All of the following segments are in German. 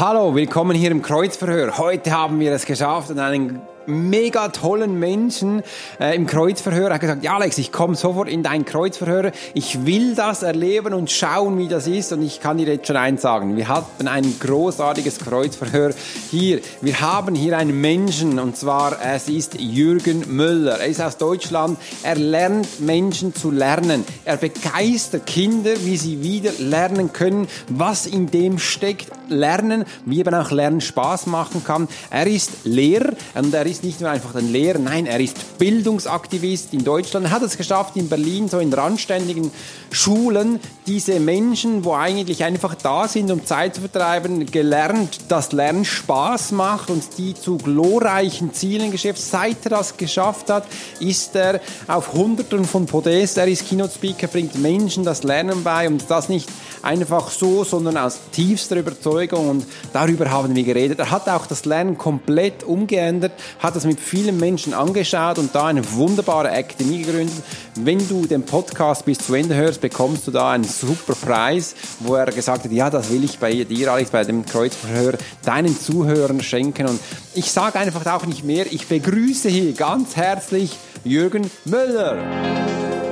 Hallo, willkommen hier im Kreuzverhör. Heute haben wir es geschafft und einen mega tollen Menschen äh, im Kreuzverhör. Er hat gesagt, ja Alex, ich komme sofort in dein Kreuzverhör. Ich will das erleben und schauen, wie das ist. Und ich kann dir jetzt schon eins sagen. Wir hatten ein großartiges Kreuzverhör hier. Wir haben hier einen Menschen und zwar es ist Jürgen Müller. Er ist aus Deutschland. Er lernt Menschen zu lernen. Er begeistert Kinder, wie sie wieder lernen können, was in dem steckt. Lernen, wie eben auch Lernen Spaß machen kann. Er ist Lehrer und er ist ist nicht nur einfach ein Lehrer, nein, er ist Bildungsaktivist in Deutschland. Er hat es geschafft, in Berlin, so in randständigen Schulen, diese Menschen, wo eigentlich einfach da sind, um Zeit zu vertreiben, gelernt, dass Lernen Spaß macht und die zu glorreichen Zielen geschafft. Seit er das geschafft hat, ist er auf Hunderten von Podest. Er ist Keynote Speaker, bringt Menschen das Lernen bei und das nicht einfach so, sondern aus tiefster Überzeugung und darüber haben wir geredet. Er hat auch das Lernen komplett umgeändert, hat das mit vielen Menschen angeschaut und da eine wunderbare Akademie gegründet. Wenn du den Podcast bis zu Ende hörst, bekommst du da einen super Preis, wo er gesagt hat, ja, das will ich bei dir, Alex, bei dem Kreuzverhör deinen Zuhörern schenken. Und ich sage einfach auch nicht mehr, ich begrüße hier ganz herzlich Jürgen Müller.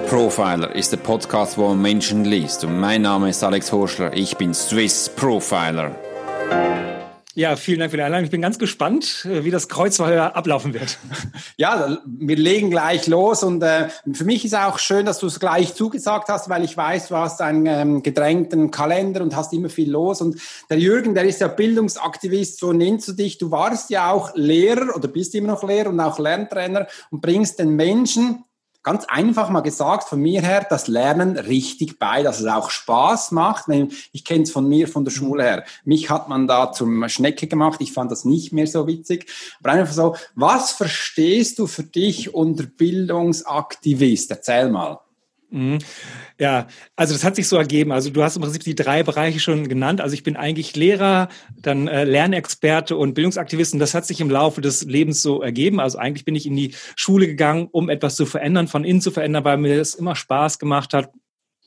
Profiler ist der Podcast, wo man Menschen liest. Und mein Name ist Alex Horschler. Ich bin Swiss Profiler. Ja, vielen Dank für die Einladung. Ich bin ganz gespannt, äh, wie das Kreuzverhör ablaufen wird. Ja, wir legen gleich los und äh, für mich ist auch schön, dass du es gleich zugesagt hast, weil ich weiß, du hast einen ähm, gedrängten Kalender und hast immer viel los. Und der Jürgen, der ist ja Bildungsaktivist, so nennst du dich. Du warst ja auch Lehrer oder bist immer noch Lehrer und auch Lerntrainer und bringst den Menschen ganz einfach mal gesagt von mir her, das Lernen richtig bei, dass es auch Spaß macht. Ich kenne es von mir, von der mhm. Schule her. Mich hat man da zum Schnecke gemacht. Ich fand das nicht mehr so witzig. Aber einfach so, was verstehst du für dich unter Bildungsaktivist? Erzähl mal. Mhm. Ja, also das hat sich so ergeben. Also du hast im Prinzip die drei Bereiche schon genannt. Also ich bin eigentlich Lehrer, dann äh, Lernexperte und Bildungsaktivist. Und das hat sich im Laufe des Lebens so ergeben. Also eigentlich bin ich in die Schule gegangen, um etwas zu verändern, von innen zu verändern, weil mir das immer Spaß gemacht hat,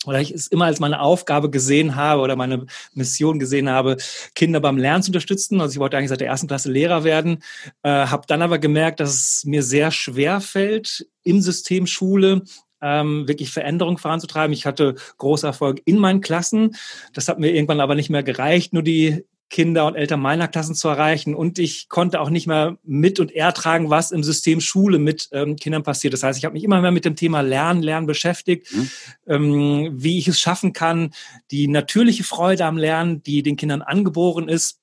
oder ich es immer als meine Aufgabe gesehen habe oder meine Mission gesehen habe, Kinder beim Lernen zu unterstützen. Also ich wollte eigentlich seit der ersten Klasse Lehrer werden, äh, habe dann aber gemerkt, dass es mir sehr schwer fällt, im System Schule ähm, wirklich Veränderung voranzutreiben. Ich hatte großer Erfolg in meinen Klassen. Das hat mir irgendwann aber nicht mehr gereicht, nur die Kinder und Eltern meiner Klassen zu erreichen. Und ich konnte auch nicht mehr mit und ertragen, was im System Schule mit ähm, Kindern passiert. Das heißt, ich habe mich immer mehr mit dem Thema Lernen, Lernen beschäftigt, mhm. ähm, wie ich es schaffen kann, die natürliche Freude am Lernen, die den Kindern angeboren ist,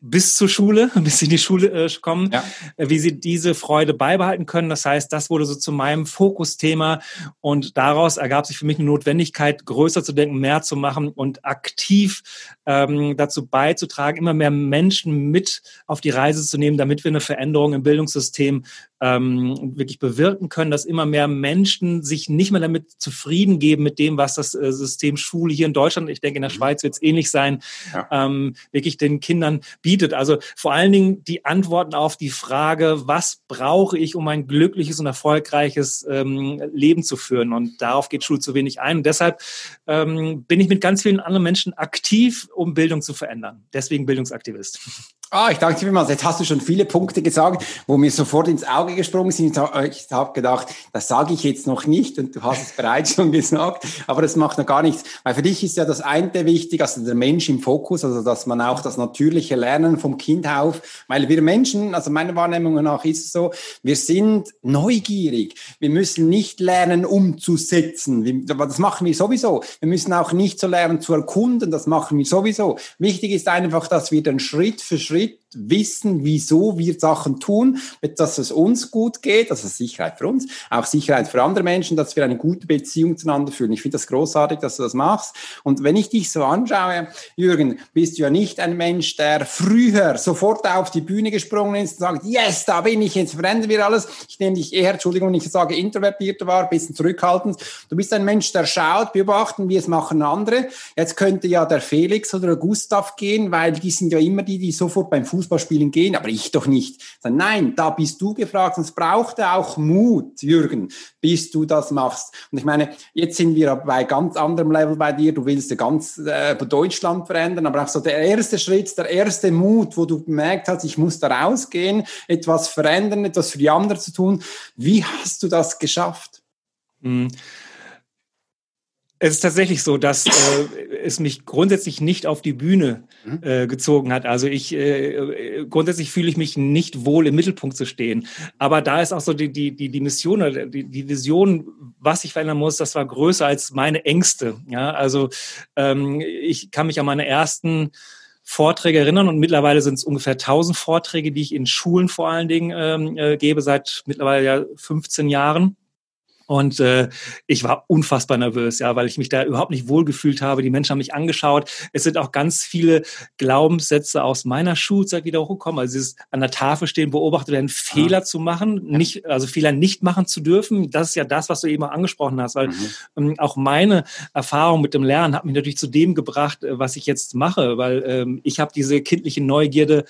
bis zur Schule, bis sie in die Schule äh, kommen, ja. Äh, wie sie diese Freude beibehalten können. Das heißt, das wurde so zu meinem Fokusthema und daraus ergab sich für mich eine Notwendigkeit, größer zu denken, mehr zu machen und aktiv ähm, dazu beizutragen, immer mehr Menschen mit auf die Reise zu nehmen, damit wir eine Veränderung im Bildungssystem ähm, wirklich bewirken können, dass immer mehr Menschen sich nicht mehr damit zufrieden geben mit dem, was das äh, System Schule hier in Deutschland, ich denke in der mhm. Schweiz wird es ähnlich sein, ja. ähm, wirklich den Kindern bietet. Also vor allen Dingen die Antworten auf die Frage, was brauche ich, um ein glückliches und erfolgreiches ähm, Leben zu führen? Und darauf geht Schule zu wenig ein. Und deshalb ähm, bin ich mit ganz vielen anderen Menschen aktiv, um Bildung zu verändern. Deswegen Bildungsaktivist. Ah, ich danke dir vielmals. Jetzt hast du schon viele Punkte gesagt, wo mir sofort ins Auge gesprungen sind. Ich habe gedacht, das sage ich jetzt noch nicht und du hast es bereits schon gesagt, aber das macht noch gar nichts. Weil für dich ist ja das eine wichtig, also der Mensch im Fokus, also dass man auch das natürliche Lernen vom Kind auf, weil wir Menschen, also meiner Wahrnehmung nach ist es so, wir sind neugierig. Wir müssen nicht lernen, umzusetzen. Das machen wir sowieso. Wir müssen auch nicht so lernen zu erkunden, das machen wir sowieso. Wichtig ist einfach, dass wir dann Schritt für Schritt Schritt wissen, wieso wir Sachen tun, dass es uns gut geht, also Sicherheit für uns, auch Sicherheit für andere Menschen, dass wir eine gute Beziehung zueinander führen. Ich finde das großartig, dass du das machst. Und wenn ich dich so anschaue, Jürgen, bist du ja nicht ein Mensch, der früher sofort auf die Bühne gesprungen ist und sagt, yes, da bin ich, jetzt verändern wir alles. Ich nehme dich eher, Entschuldigung, wenn ich sage introvertierter war, ein bisschen zurückhaltend. Du bist ein Mensch, der schaut, beobachten, wie es machen andere. Jetzt könnte ja der Felix oder der Gustav gehen, weil die sind ja immer die, die sofort beim Fußball Fußball spielen gehen, aber ich doch nicht. Nein, da bist du gefragt und es brauchte auch Mut, Jürgen, bis du das machst. Und ich meine, jetzt sind wir bei ganz anderem Level bei dir. Du willst ganz äh, Deutschland verändern, aber auch so der erste Schritt, der erste Mut, wo du gemerkt hast, ich muss da rausgehen, etwas verändern, etwas für die anderen zu tun. Wie hast du das geschafft? Mhm. Es ist tatsächlich so, dass äh, es mich grundsätzlich nicht auf die Bühne mhm. äh, gezogen hat. Also ich äh, grundsätzlich fühle ich mich nicht wohl im Mittelpunkt zu stehen. Aber da ist auch so die die die, die Mission oder die, die Vision, was ich verändern muss, das war größer als meine Ängste. Ja, also ähm, ich kann mich an meine ersten Vorträge erinnern und mittlerweile sind es ungefähr 1000 Vorträge, die ich in Schulen vor allen Dingen ähm, äh, gebe seit mittlerweile ja 15 Jahren. Und äh, ich war unfassbar nervös, ja, weil ich mich da überhaupt nicht wohlgefühlt habe. Die Menschen haben mich angeschaut. Es sind auch ganz viele Glaubenssätze aus meiner Schulzeit wieder hochgekommen. Also dieses an der Tafel stehen, beobachtet werden, Fehler ah. zu machen, nicht, also Fehler nicht machen zu dürfen. Das ist ja das, was du eben angesprochen hast, weil mhm. ähm, auch meine Erfahrung mit dem Lernen hat mich natürlich zu dem gebracht, äh, was ich jetzt mache, weil ähm, ich habe diese kindliche Neugierde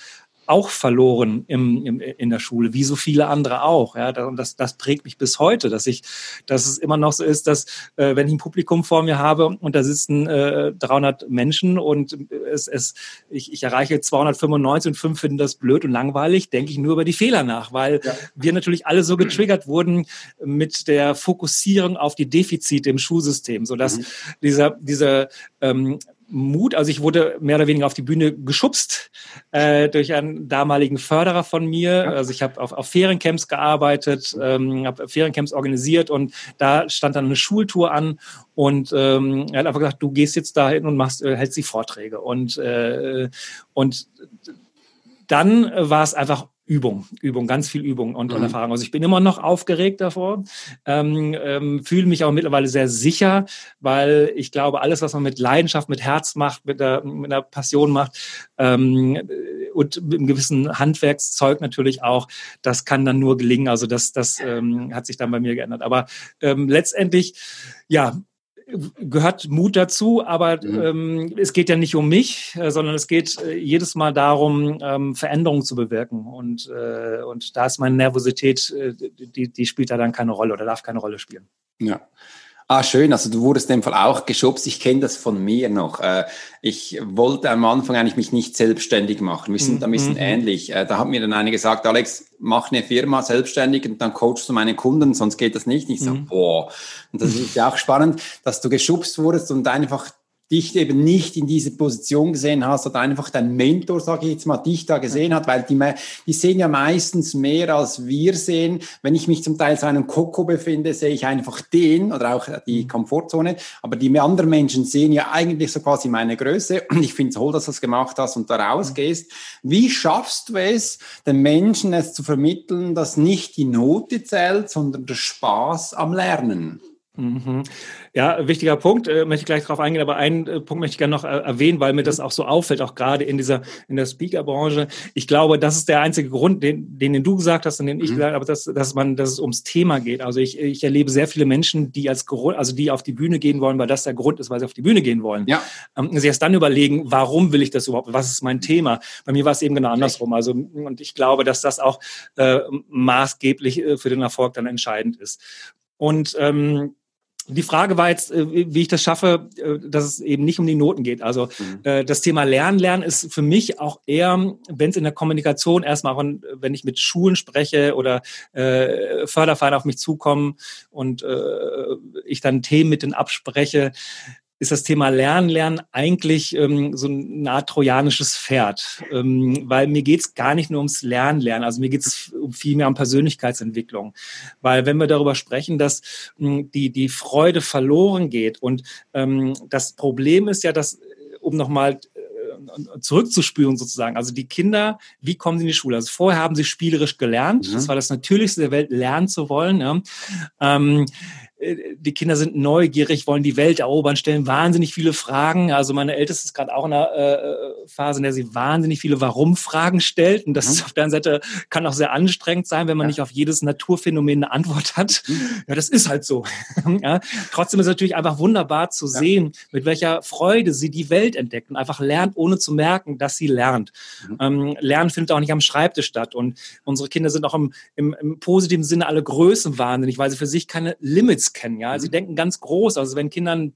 auch verloren im, im, in der Schule, wie so viele andere auch. Ja, und das, das prägt mich bis heute, dass ich, dass es immer noch so ist, dass äh, wenn ich ein Publikum vor mir habe und da sitzen äh, 300 Menschen und es, es, ich, ich erreiche 295 und fünf finden das blöd und langweilig, denke ich nur über die Fehler nach, weil ja. wir natürlich alle so getriggert wurden mit der Fokussierung auf die Defizite im Schulsystem, so dass mhm. dieser, dieser ähm, Mut. Also ich wurde mehr oder weniger auf die Bühne geschubst äh, durch einen damaligen Förderer von mir. Also ich habe auf, auf Feriencamps gearbeitet, ähm, habe Feriencamps organisiert und da stand dann eine Schultour an und ähm, er hat einfach gesagt, du gehst jetzt dahin und machst, äh, hältst die Vorträge und äh, und dann war es einfach Übung, Übung, ganz viel Übung und, mhm. Erfahrung. Also ich bin immer noch aufgeregt davor, ähm, ähm, fühle mich auch mittlerweile sehr sicher, weil ich glaube, alles, was man mit Leidenschaft, mit Herz macht, mit der, mit der Passion macht ähm, und mit einem gewissen Handwerkszeug natürlich auch, das kann dann nur gelingen. Also das, das ähm, hat sich dann bei mir geändert. Aber ähm, letztendlich, ja, gehört Mut dazu, aber mhm. ähm, es geht ja nicht um mich, äh, sondern es geht äh, jedes Mal darum, ähm, Veränderungen zu bewirken. Und, äh, und da ist meine Nervosität, äh, die, die spielt da dann keine Rolle oder darf keine Rolle spielen. Ja. Ah, schön. Also du wurdest in dem Fall auch geschubst. Ich kenne das von mir noch. Äh, ich wollte am Anfang eigentlich mich nicht selbstständig machen. Wir sind mhm. ein bisschen mhm. ähnlich. Äh, da hat mir dann einer gesagt, Alex, mach eine Firma selbstständig und dann coachst du meine Kunden, sonst geht das nicht. Ich so, mhm. boah. Und das ist ja auch spannend, dass du geschubst wurdest und einfach dich eben nicht in diese Position gesehen hast oder einfach dein Mentor, sage ich jetzt mal, dich da gesehen hat, weil die, die sehen ja meistens mehr als wir sehen. Wenn ich mich zum Teil so einem Koko befinde, sehe ich einfach den oder auch die mhm. Komfortzone, aber die anderen Menschen sehen ja eigentlich so quasi meine Größe und ich finde es toll, dass du das gemacht hast und da rausgehst. Wie schaffst du es, den Menschen es zu vermitteln, dass nicht die Note zählt, sondern der Spaß am Lernen? Mhm. Ja, wichtiger Punkt, äh, möchte ich gleich darauf eingehen, aber einen äh, Punkt möchte ich gerne noch äh, erwähnen, weil mir das auch so auffällt, auch gerade in dieser, in der Speaker-Branche. Ich glaube, das ist der einzige Grund, den, den, den du gesagt hast und den ich mhm. gesagt habe, dass, dass man, dass es ums Thema geht. Also ich, ich erlebe sehr viele Menschen, die als Grund, also die auf die Bühne gehen wollen, weil das der Grund ist, weil sie auf die Bühne gehen wollen. Ja. Ähm, sie erst dann überlegen, warum will ich das überhaupt? Was ist mein Thema? Bei mir war es eben genau andersrum. Also, und ich glaube, dass das auch äh, maßgeblich äh, für den Erfolg dann entscheidend ist. Und ähm, die Frage war jetzt, äh, wie ich das schaffe, äh, dass es eben nicht um die Noten geht. Also mhm. Äh, das Thema Lernen, Lernen ist für mich auch eher, wenn es in der Kommunikation erstmal, wenn ich mit Schulen spreche oder äh, Fördervereine auf mich zukommen und äh, ich dann Themen mit denen abspreche, ist das Thema Lernen, Lernen eigentlich ähm, so eine Art trojanisches Pferd. Ähm, weil mir geht's gar nicht nur ums Lernen, Lernen, also mir geht's viel mehr um Persönlichkeitsentwicklung. Weil wenn wir darüber sprechen, dass ähm, die, die Freude verloren geht und ähm, das Problem ist ja, dass, äh, um nochmal äh, zurückzuspüren sozusagen. Also die Kinder, wie kommen sie in die Schule? Also vorher haben sie spielerisch gelernt. Mhm. Das war das Natürlichste der Welt, lernen zu wollen. Ja. Ähm, äh, die Kinder sind neugierig, wollen die Welt erobern, stellen wahnsinnig viele Fragen. Also meine Älteste ist gerade auch in einer äh, Phase, in der sie wahnsinnig viele Warum-Fragen stellt. Und das mhm. ist auf der einen Seite kann auch sehr anstrengend sein, wenn man ja. nicht auf jedes Naturphänomen eine Antwort hat. Mhm. Ja, das ist halt so. ja. Trotzdem ist es natürlich einfach wunderbar zu ja. sehen, mit welcher Freude sie die Welt entdeckt und einfach lernt, ohne zu merken, dass sie lernt. Mhm. Ähm, Lernen findet auch nicht am Schreibtisch statt. Und unsere Kinder sind auch im, im, im positiven Sinne alle Größen wahnsinnig, weil sie für sich keine Limits kennen. Ja, sie mhm. denken ganz groß. Also wenn Kinder einen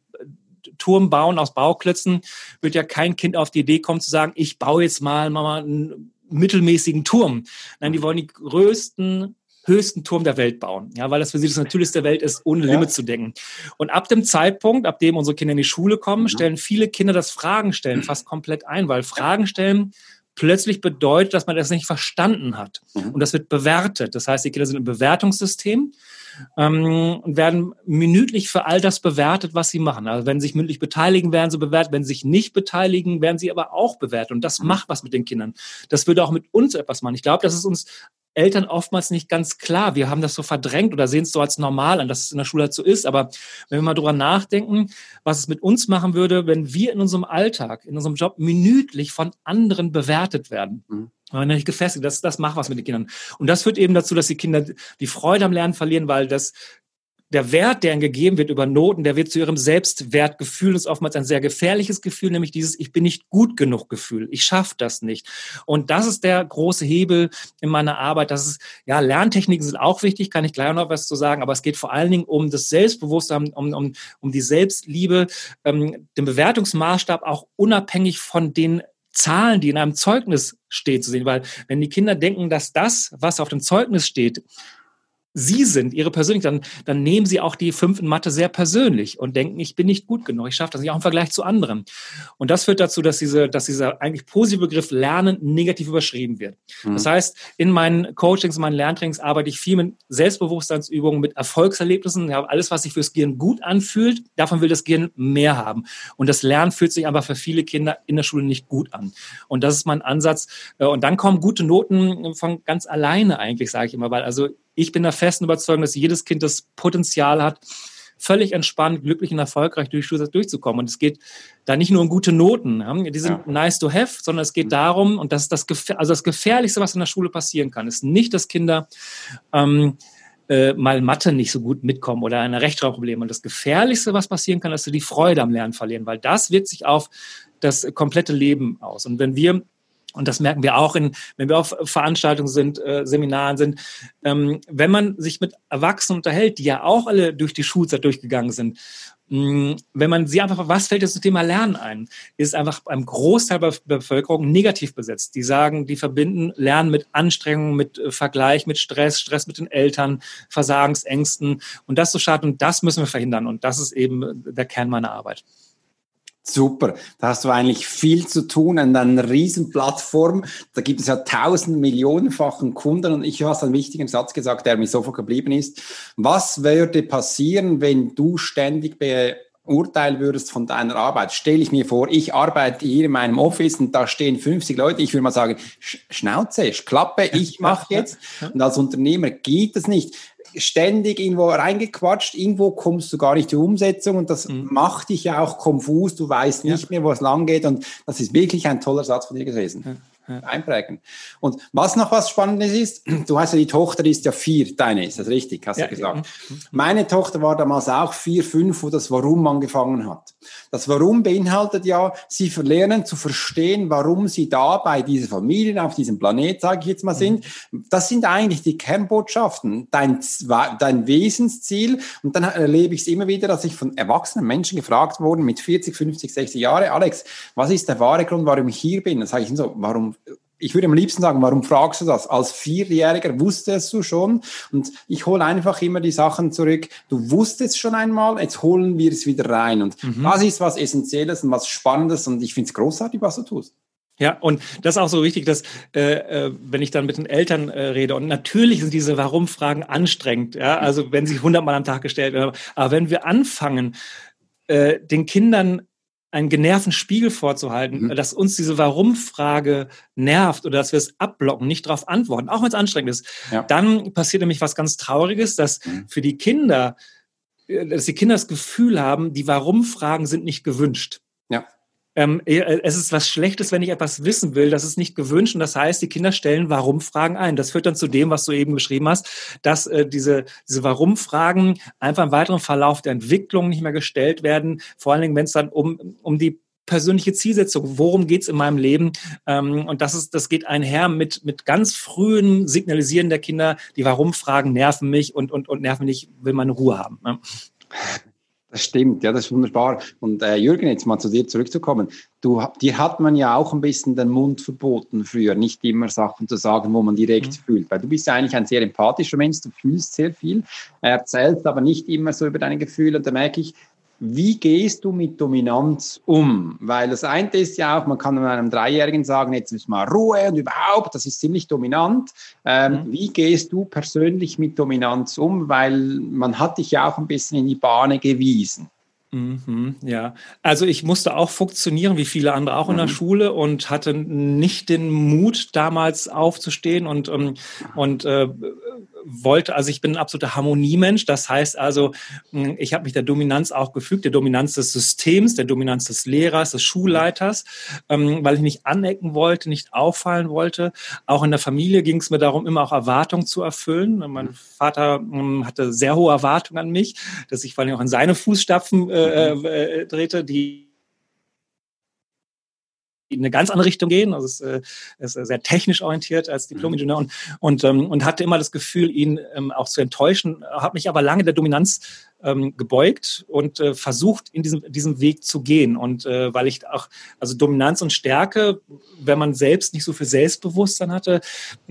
Turm bauen aus Bauklötzen, wird ja kein Kind auf die Idee kommen zu sagen, ich baue jetzt mal, mal einen mittelmäßigen Turm. Nein, die mhm. wollen die größten höchsten Turm der Welt bauen, ja, weil das für sie das Natürlichste der Welt ist, ohne ja. Limit zu denken. Und ab dem Zeitpunkt, ab dem unsere Kinder in die Schule kommen, mhm. stellen viele Kinder das Fragen stellen fast komplett ein, weil Fragen stellen plötzlich bedeutet, dass man das nicht verstanden hat. Mhm. Und das wird bewertet. Das heißt, die Kinder sind im Bewertungssystem ähm, und werden minütlich für all das bewertet, was sie machen. Also wenn sie sich mündlich beteiligen, werden sie bewertet. Wenn sie sich nicht beteiligen, werden sie aber auch bewertet. Und das mhm. macht was mit den Kindern. Das würde auch mit uns etwas machen. Ich glaube, das ist uns Eltern oftmals nicht ganz klar. Wir haben das so verdrängt oder sehen es so als normal an, dass es in der Schule halt so ist. Aber wenn wir mal drüber nachdenken, was es mit uns machen würde, wenn wir in unserem Alltag, in unserem Job minütlich von anderen bewertet werden. Mhm. Man nicht gefestigt, das, das macht was mit den Kindern. Und das führt eben dazu, dass die Kinder die Freude am Lernen verlieren, weil das der Wert, der ihnen gegeben wird über Noten, der wird zu ihrem Selbstwertgefühl. Das ist oftmals ein sehr gefährliches Gefühl, nämlich dieses Ich bin nicht gut genug Gefühl. Ich schaffe das nicht. Und das ist der große Hebel in meiner Arbeit. Das ist, ja, Lerntechniken sind auch wichtig, kann ich gleich noch was zu sagen, aber es geht vor allen Dingen um das Selbstbewusstsein, um, um, um die Selbstliebe, ähm, den Bewertungsmaßstab auch unabhängig von den Zahlen, die in einem Zeugnis steht, zu sehen. Weil wenn die Kinder denken, dass das, was auf dem Zeugnis steht, Sie sind, Ihre Persönlichkeit, dann, dann nehmen Sie auch die fünf in Mathe sehr persönlich und denken, ich bin nicht gut genug, ich schaffe das nicht, auch im Vergleich zu anderen. Und das führt dazu, dass, diese, dass dieser eigentlich positive Begriff Lernen negativ überschrieben wird. Mhm. Das heißt, in meinen Coachings, in meinen Lerntrainings arbeite ich viel mit Selbstbewusstseinsübungen, mit Erfolgserlebnissen. Ja, alles, was sich fürs Gehirn gut anfühlt, davon will das Gehirn mehr haben. Und das Lernen fühlt sich aber für viele Kinder in der Schule nicht gut an. Und das ist mein Ansatz. Äh, und dann kommen gute Noten von ganz alleine eigentlich, sage ich immer, weil also ich bin der festen Überzeugung, dass jedes Kind das Potenzial hat, völlig entspannt, glücklich und erfolgreich durch Schulzeit durchzukommen. Und es geht da nicht nur um gute Noten, die sind ja. nice to have, sondern es geht mhm. darum, und das ist das, also das Gefährlichste, was in der Schule passieren kann, ist nicht, dass Kinder ähm, äh, mal Mathe nicht so gut mitkommen oder eine Rechtschreibprobleme. Und das Gefährlichste, was passieren kann, ist, dass sie die Freude am Lernen verlieren, weil das wirkt sich auf das komplette Leben aus. Und wenn wir und das merken wir auch, in, wenn wir auf Veranstaltungen sind, äh, Seminaren sind. Ähm, wenn man sich mit Erwachsenen unterhält, die ja auch alle durch die Schulzeit durchgegangen sind, mh, mm, wenn man sie einfach, was fällt jetzt zum Thema Lernen ein, ist einfach beim Großteil der Bevölkerung negativ besetzt. Die sagen, die verbinden Lernen mit Anstrengungen, mit äh, Vergleich, mit Stress, Stress mit den Eltern, Versagensängsten. Und das so schade. Und das müssen wir verhindern. Und das ist eben der Kern meiner Arbeit. Super, da hast du eigentlich viel zu tun an einer Riesenplattform. Da gibt es ja tausend Millionenfachen Kunden und ich habe einen wichtigen Satz gesagt, der mir sofort geblieben ist. Was würde passieren, wenn du ständig beurteilen würdest von deiner Arbeit? Stelle ich mir vor, ich arbeite hier in meinem Office und da stehen 50 Leute. Ich würde mal sagen, Schnauze, Klappe, ich mache jetzt. Und als Unternehmer geht es nicht ständig irgendwo reingequatscht, irgendwo kommst du gar nicht zur Umsetzung und das mhm. macht dich ja auch konfus, du weißt nicht ja. mehr, wo es lang geht und das ist wirklich ein toller Satz von dir gewesen. Ja einprägen. Und was noch was Spannendes ist, du hast ja die Tochter, die ist ja vier, deine ist das richtig, hast ja, du gesagt. Ja. Meine Tochter war damals auch vier, fünf, wo das Warum angefangen hat. Das Warum beinhaltet ja, sie verlernen zu verstehen, warum sie da bei dieser Familie, auf diesem Planet, sage ich jetzt mal, sind. Das sind eigentlich die Kernbotschaften, dein, dein Wesensziel. Und dann erlebe ich es immer wieder, dass ich von erwachsenen Menschen gefragt wurde, mit 40, 50, 60 Jahren, Alex, was ist der wahre Grund, warum ich hier bin? Dann sage ich so, warum ich würde am liebsten sagen, warum fragst du das? Als Vierjähriger wusstest du schon und ich hole einfach immer die Sachen zurück. Du wusstest schon einmal, jetzt holen wir es wieder rein und mhm. das ist was Essentielles und was Spannendes und ich finde es großartig, was du tust. Ja, und das ist auch so wichtig, dass äh, äh, wenn ich dann mit den Eltern äh, rede, und natürlich sind diese Warum-Fragen anstrengend, ja, also wenn sie hundertmal am Tag gestellt werden, aber wenn wir anfangen, äh, den Kindern einen genervten Spiegel vorzuhalten, mhm. dass uns diese Warum-Frage nervt oder dass wir es abblocken, nicht darauf antworten, auch wenn es anstrengend ist, ja. dann passiert nämlich was ganz Trauriges, dass mhm. für die Kinder dass die Kinder das Gefühl haben, die Warum-Fragen sind nicht gewünscht. Ähm, äh, es ist was Schlechtes, wenn ich etwas wissen will. Das ist nicht gewünscht. Und das heißt, die Kinder stellen Warum-Fragen ein. Das führt dann zu dem, was du eben beschrieben hast, dass äh, diese, diese Warum-Fragen einfach im weiteren Verlauf der Entwicklung nicht mehr gestellt werden. Vor allen Dingen, wenn es dann um, um die persönliche Zielsetzung. Worum geht's in meinem Leben? Ähm, und das ist, das geht einher mit, mit ganz frühen Signalisieren der Kinder, die Warum-Fragen nerven mich und, und, und nerven mich, will meine Ruhe haben. Ne? Das stimmt, ja, das ist wunderbar. Und äh, Jürgen, jetzt mal zu dir zurückzukommen. Du, dir hat man ja auch ein bisschen den Mund verboten früher, nicht immer Sachen zu sagen, wo man direkt mhm. fühlt. Weil du bist ja eigentlich ein sehr empathischer Mensch, du fühlst sehr viel, erzählst aber nicht immer so über deine Gefühle. Und da merke ich, wie gehst du mit Dominanz um? Weil das eine ist ja auch, man kann einem Dreijährigen sagen, jetzt ist mal Ruhe und überhaupt, das ist ziemlich dominant. Ähm, mhm. Wie gehst du persönlich mit Dominanz um? Weil man hat dich ja auch ein bisschen in die Bahne gewiesen. Mhm, ja, also ich musste auch funktionieren, wie viele andere auch in der mhm. Schule und hatte nicht den Mut, damals aufzustehen und, ähm, und äh, wollte, also ich bin ein absoluter Harmoniemensch. Das heißt also, hm, ich habe mich der Dominanz auch gefügt, der Dominanz des Systems, der Dominanz des Lehrers, des Schulleiters, ähm, weil ich nicht anecken wollte, nicht auffallen wollte. Auch in der Familie ging es mir darum, immer auch Erwartungen zu erfüllen. Mein Vater ähm, hatte sehr hohe Erwartungen an mich, dass ich vor allem auch in seine Fußstapfen äh, mhm. äh, drehte, die in eine ganz andere Richtung gehen. Also es äh, ist sehr technisch orientiert als Diplom-Ingenieur und, und, ähm, und hatte immer das Gefühl, ihn ähm, auch zu enttäuschen, habe mich aber lange der Dominanz ähm, gebeugt und äh, versucht, in diesem, diesem Weg zu gehen. Und äh, weil ich auch, also Dominanz und Stärke, wenn man selbst nicht so viel Selbstbewusstsein hatte,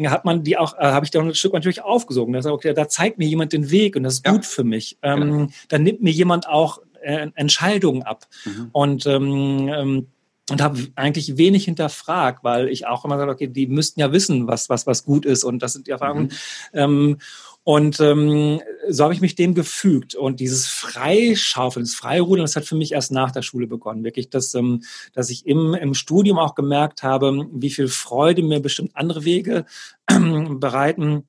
hat man die auch, äh, habe ich da ein Stück natürlich aufgesogen. Da, okay, da zeigt mir jemand den Weg und das ist ja. gut für mich. Ähm, genau. Dann nimmt mir jemand auch äh, Entscheidungen ab. Mhm. Und ähm, ähm, und habe eigentlich wenig hinterfragt, weil ich auch immer sage, okay, die müssten ja wissen, was was was gut ist und das sind die Erfahrungen. Mhm. Ähm, und ähm, so habe ich mich dem gefügt. Und dieses Freischaufeln, das Freirudeln, das hat für mich erst nach der Schule begonnen. Wirklich, dass, ähm, dass ich im, im Studium auch gemerkt habe, wie viel Freude mir bestimmt andere Wege bereiten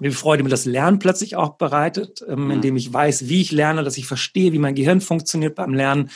viel Freude mir das Lernen plötzlich auch bereitet, ähm, mhm. indem ich weiß, wie ich lerne, dass ich verstehe, wie mein Gehirn funktioniert beim Lernen.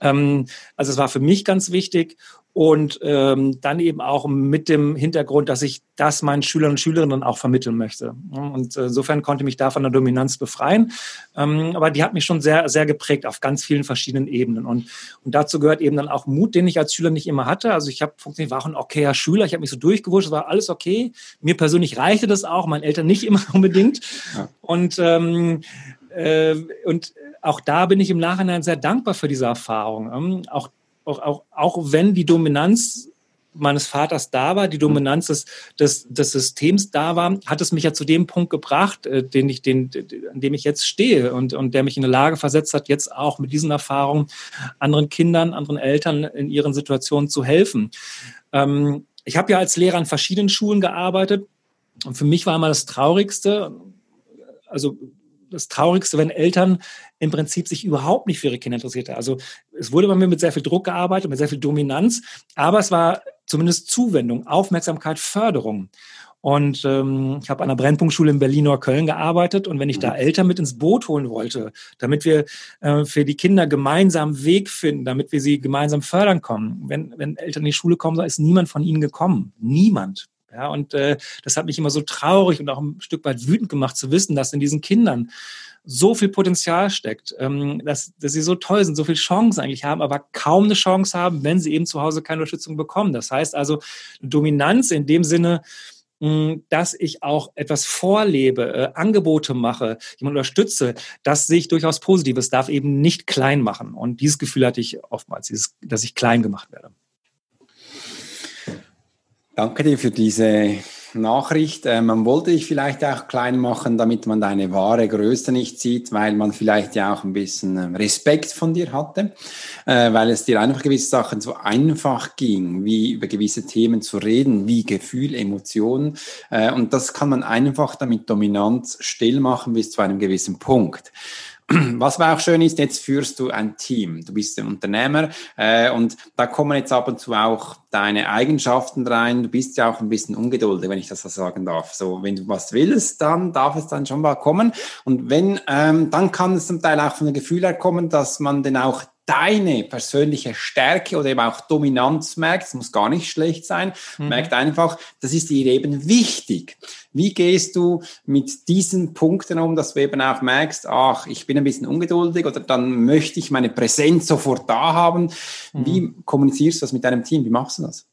Ähm, also es war für mich ganz wichtig und ähm, dann eben auch mit dem Hintergrund, dass ich das meinen Schülern und Schülerinnen auch vermitteln möchte. Und äh, insofern konnte ich mich da von der Dominanz befreien. Ähm, aber die hat mich schon sehr, sehr geprägt auf ganz vielen verschiedenen Ebenen. Und, und dazu gehört eben dann auch Mut, den ich als Schüler nicht immer hatte. Also ich habe funktioniert, war auch ein okayer Schüler, ich habe mich so durchgewurscht, es war alles okay. Mir persönlich reichte das auch, meinen Eltern nicht immer unbedingt. Ja. Und ähm, äh, und auch da bin ich im Nachhinein sehr dankbar für diese Erfahrung. Ähm, auch auch, auch, auch wenn die Dominanz meines Vaters da war, die Dominanz des, des, des Systems da war, hat es mich ja zu dem Punkt gebracht, äh, den ich, den, an dem ich jetzt stehe und, und der mich in eine Lage versetzt hat, jetzt auch mit diesen Erfahrungen anderen Kindern, anderen Eltern in ihren Situationen zu helfen. Ähm, ich habe ja als Lehrer an verschiedenen Schulen gearbeitet und für mich war immer das Traurigste, also das Traurigste, wenn Eltern im Prinzip sich überhaupt nicht für ihre Kinder interessiert haben. Also es wurde bei mir mit sehr viel Druck gearbeitet, mit sehr viel Dominanz, aber es war zumindest Zuwendung, Aufmerksamkeit, Förderung. Und ähm, ich habe an einer Brennpunktschule in Berlin oder Köln gearbeitet. Und wenn ich da mhm. Eltern mit ins Boot holen wollte, damit wir äh, für die Kinder gemeinsam Weg finden, damit wir sie gemeinsam fördern kommen, wenn, wenn Eltern in die Schule kommen, ist niemand von ihnen gekommen. Niemand. Ja, und äh, das hat mich immer so traurig und auch ein Stück weit wütend gemacht zu wissen, dass in diesen Kindern so viel Potenzial steckt, ähm, dass, dass sie so toll sind, so viel Chancen eigentlich haben, aber kaum eine Chance haben, wenn sie eben zu Hause keine Unterstützung bekommen. Das heißt also Dominanz in dem Sinne, dass ich auch etwas vorlebe, äh, Angebote mache, jemand unterstütze, das sehe ich durchaus positiv. Es darf eben nicht klein machen. Und dieses Gefühl hatte ich oftmals, dieses, dass ich klein gemacht werde. Danke dir für diese Nachricht. Äh, man wollte dich vielleicht auch klein machen, damit man deine wahre Größe nicht sieht, weil man vielleicht ja auch ein bisschen ähm, Respekt von dir hatte, äh, weil es dir einfach gewisse Sachen so einfach ging, wie über gewisse Themen zu reden, wie Gefühl, Emotionen. Äh, und das kann man einfach damit Dominanz still machen bis zu einem gewissen Punkt. Was aber auch schön ist, jetzt führst du ein Team. Du bist ein Unternehmer äh, und da kommen jetzt ab und zu auch deine Eigenschaften rein. Du bist ja auch ein bisschen ungeduldig, wenn ich das so sagen darf. So, wenn du was willst, dann darf es dann schon mal kommen. Und wenn, ähm, dann kann es zum Teil auch von dem Gefühl her kommen, dass man den auch deine persönliche Stärke oder eben auch Dominanz merkt, es muss gar nicht schlecht sein, mhm. merkt einfach, das ist dir eben wichtig. Wie gehst du mit diesen Punkten um, dass du eben auch merkst, ach, ich bin ein bisschen ungeduldig oder dann möchte ich meine Präsenz sofort da haben. Mhm. Wie kommunizierst du das mit deinem Team? Wie machst du das?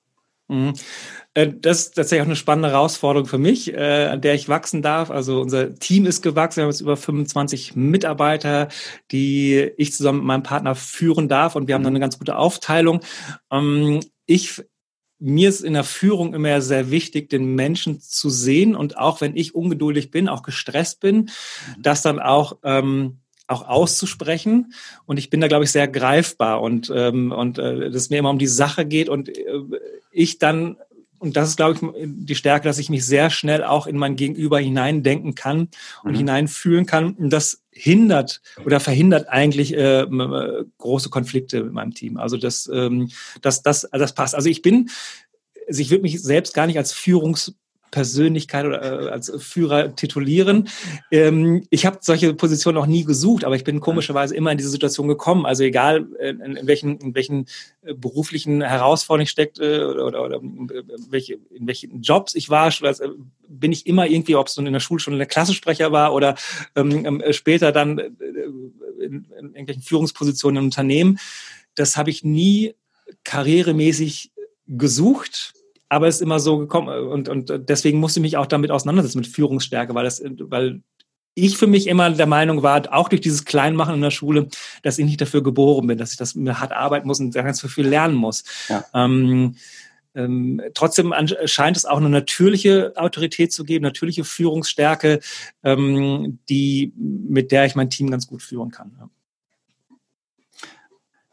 Mhm. Äh, das ist tatsächlich auch eine spannende Herausforderung für mich, äh, an der ich wachsen darf. Also unser Team ist gewachsen. Wir haben jetzt über 25 Mitarbeiter, die ich zusammen mit meinem Partner führen darf. Und wir haben dann eine ganz gute Aufteilung. Ähm, ich mir ist in der Führung immer sehr wichtig, den Menschen zu sehen und auch wenn ich ungeduldig bin, auch gestresst bin, mhm. das dann auch ähm, auch auszusprechen. Und ich bin da, glaube ich, sehr greifbar und ähm, und äh, dass mir immer um die Sache geht und äh, ich dann und das ist, glaube ich, die Stärke, dass ich mich sehr schnell auch in mein Gegenüber hineindenken kann und mhm. hineinfühlen kann. Und das hindert oder verhindert eigentlich äh, große Konflikte mit meinem Team. Also das, ähm, das, das, das passt. Also ich bin, also ich würde mich selbst gar nicht als Führungs Persönlichkeit oder äh, als Führer titulieren. Ähm, ich habe solche Positionen noch nie gesucht, aber ich bin komischerweise immer in diese Situation gekommen. Also egal, äh, in, in welchen, in welchen äh, beruflichen Herausforderungen ich steckte äh, oder, oder, oder welche, in welchen Jobs ich war, bin ich immer irgendwie, ob es nun in der Schule schon ein Klassensprecher war oder ähm, ähm später dann in, in irgendwelchen Führungspositionen in Unternehmen. Das habe ich nie karrieremäßig gesucht aber es ist immer so gekommen und, und deswegen musste ich mich auch damit auseinandersetzen mit Führungsstärke, weil das, weil ich für mich immer der Meinung war, auch durch dieses Kleinmachen in der Schule, dass ich nicht dafür geboren bin, dass ich das mir hart arbeiten muss und ganz viel lernen muss. Ja. Ähm, ähm, trotzdem scheint es auch eine natürliche Autorität zu geben, natürliche Führungsstärke, ähm, die, mit der ich mein Team ganz gut führen kann. Ja.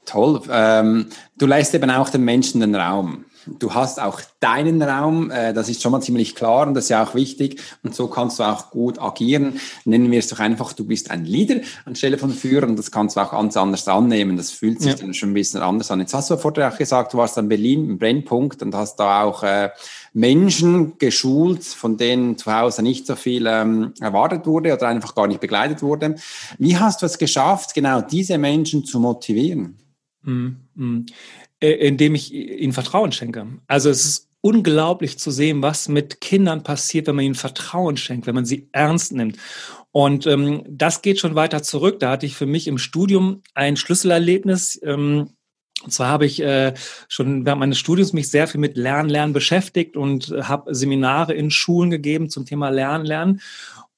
Toll. Ähm, du lässt eben auch den Menschen den Raum du hast auch deinen Raum, äh, das ist schon mal ziemlich klar und das ist ja auch wichtig und so kannst du auch gut agieren. Nennen wir es doch einfach, du bist ein Leader anstelle von Führer und das kannst du auch ganz anders annehmen. Das fühlt sich ja. dann schon ein bisschen anders an. Jetzt hast du vorher auch gesagt, du warst in Berlin im Brennpunkt und hast da auch äh, Menschen geschult, von denen zu Hause nicht so viel ähm, erwartet wurde oder einfach gar nicht begleitet wurde. Wie hast du es geschafft, genau diese Menschen zu motivieren? Mm, mm. Äh, indem ich ihnen Vertrauen schenke. Also es ist unglaublich zu sehen, was mit Kindern passiert, wenn man ihnen Vertrauen schenkt, wenn man sie ernst nimmt. Und ähm, das geht schon weiter zurück. Da hatte ich für mich im Studium ein Schlüsselerlebnis. Ähm, und zwar habe ich äh, schon während meines Studiums mich sehr viel mit Lernen, Lernen beschäftigt und habe Seminare in Schulen gegeben zum Thema Lernen, Lernen.